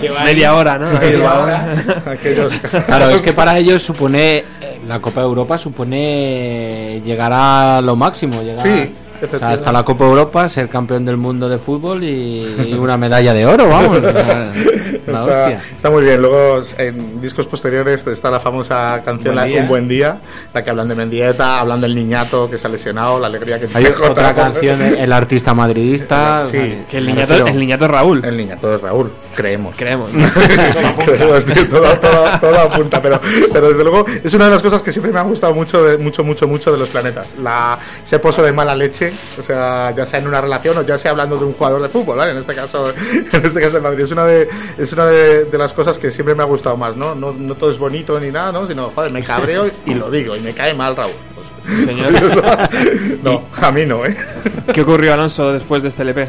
que va ahí- Media hora, ¿no? Media hora. aquellos- Claro, es que para ellos supone eh, la Copa de Europa supone llegar a lo máximo, llegar Sí, o sea, hasta la Copa Europa, ser campeón del mundo de fútbol y, y una medalla de oro, vamos. o sea, [LAUGHS] la Está, hostia. está muy bien. Luego, en discos posteriores, está la famosa canción Buen la-. Un buen día, la que hablan de Mendieta, hablan del niñato que se ha lesionado, la alegría que Hay tiene otra [LAUGHS] Jota. canción, El artista madridista. Sí, sea, Que el niñato, refiero- el niñato es Raúl. El niñato de Raúl. Creemos. Creemos. [LAUGHS] Creemos, tío, todo, todo- todo apunta, pero, pero desde luego es una de las cosas que siempre me han gustado mucho, de- mucho, mucho, mucho de los planetas. La, ese pozo de mala leche, o sea, ya sea en una relación o ya sea hablando de un jugador de fútbol, ¿vale? En este caso, [LAUGHS] en este caso el Madrid. Es una de, es una de, de las cosas que siempre me ha gustado más, ¿no? No, no todo es bonito ni nada, ¿no? Sino, joder, me cabreo y lo digo, y me cae mal Raúl. Pues, Señor. [LAUGHS] no, a mí no, ¿eh? [LAUGHS] ¿Qué ocurrió, Alonso, después de este LP?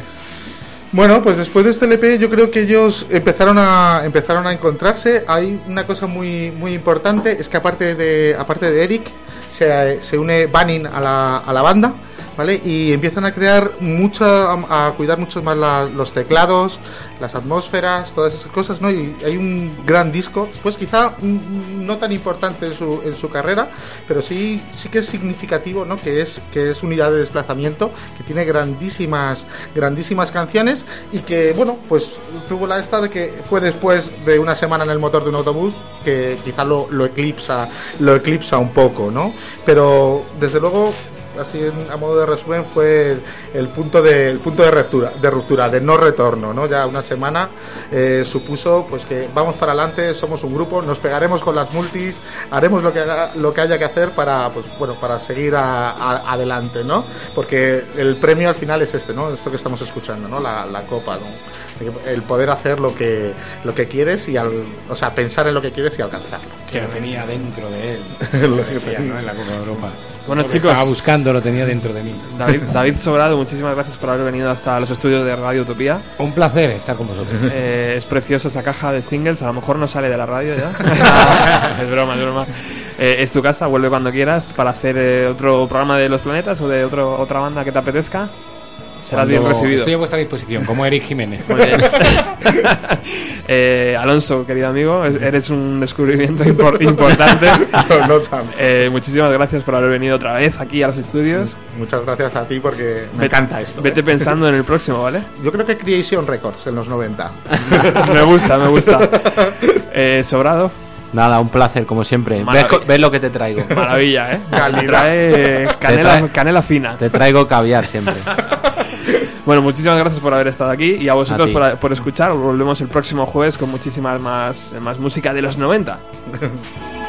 Bueno, pues después de este LP yo creo que ellos empezaron a empezaron a encontrarse. Hay una cosa muy muy importante es que aparte de aparte de Eric se, se une Banning a la, a la banda, ¿vale? Y empiezan a crear mucho a, cuidar mucho más la- los teclados, las atmósferas, todas esas cosas, ¿no? Y hay un gran disco. Después quizá no tan importante en su, en su carrera, pero sí sí que es significativo, ¿no? Que es que es unidad de desplazamiento, que tiene grandísimas grandísimas canciones y que bueno, pues tuvo la esta de que fue después de una semana en el motor de un autobús que quizá lo, lo eclipsa lo eclipsa un poco, ¿no? Pero desde luego así en- a modo de resumen fue el, el punto de el punto de ruptura de ruptura de no retorno no ya una semana eh, supuso pues que vamos para adelante somos un grupo nos pegaremos con las multis haremos lo que haga- lo que haya que hacer para pues bueno para seguir a- a- adelante no porque el premio al final es este no esto que estamos escuchando no la, la copa no el poder hacer lo que lo que quieres y al o sea pensar en lo que quieres y alcanzarlo. Que lo tenía dentro de él. [LAUGHS] Lo que Decía, ¿no? En la Copa de Europa. Bueno, chicos. Estaba buscando, lo tenía dentro de mí. David, [LAUGHS] David Sobrado, muchísimas gracias por haber venido hasta los estudios de Radio Utopía. Un placer estar con vosotros. Eh, es preciosa esa caja de singles, a lo mejor no sale de la radio ya. [LAUGHS] es broma, es broma. Eh, es tu casa, vuelve cuando quieras para hacer eh, otro programa de los planetas o de otro, otra banda que te apetezca. Serás bien recibido. Estoy a vuestra disposición, como Eric Jiménez. Muy bien. [LAUGHS] Eh, Alonso, querido amigo, es- eres un descubrimiento impor- [LAUGHS] importante. No, no tanto. Eh, muchísimas gracias por haber venido otra vez aquí a los estudios. muchas gracias a ti porque me Vete- encanta esto Vete ¿eh? pensando en el próximo, ¿vale? Yo creo que Creation Records en los 90. [LAUGHS] me gusta, me gusta. Eh, sobrado, Nada, un placer, como siempre. ¿Ves, lo que te traigo? maravilla, ¿eh? Calidad. Trae canela, trae- canela fina. Te traigo caviar siempre. Bueno, muchísimas gracias por haber estado aquí y a vosotros A por, por escuchar. Volvemos el próximo jueves con muchísimas más, más música de los 90. [LAUGHS]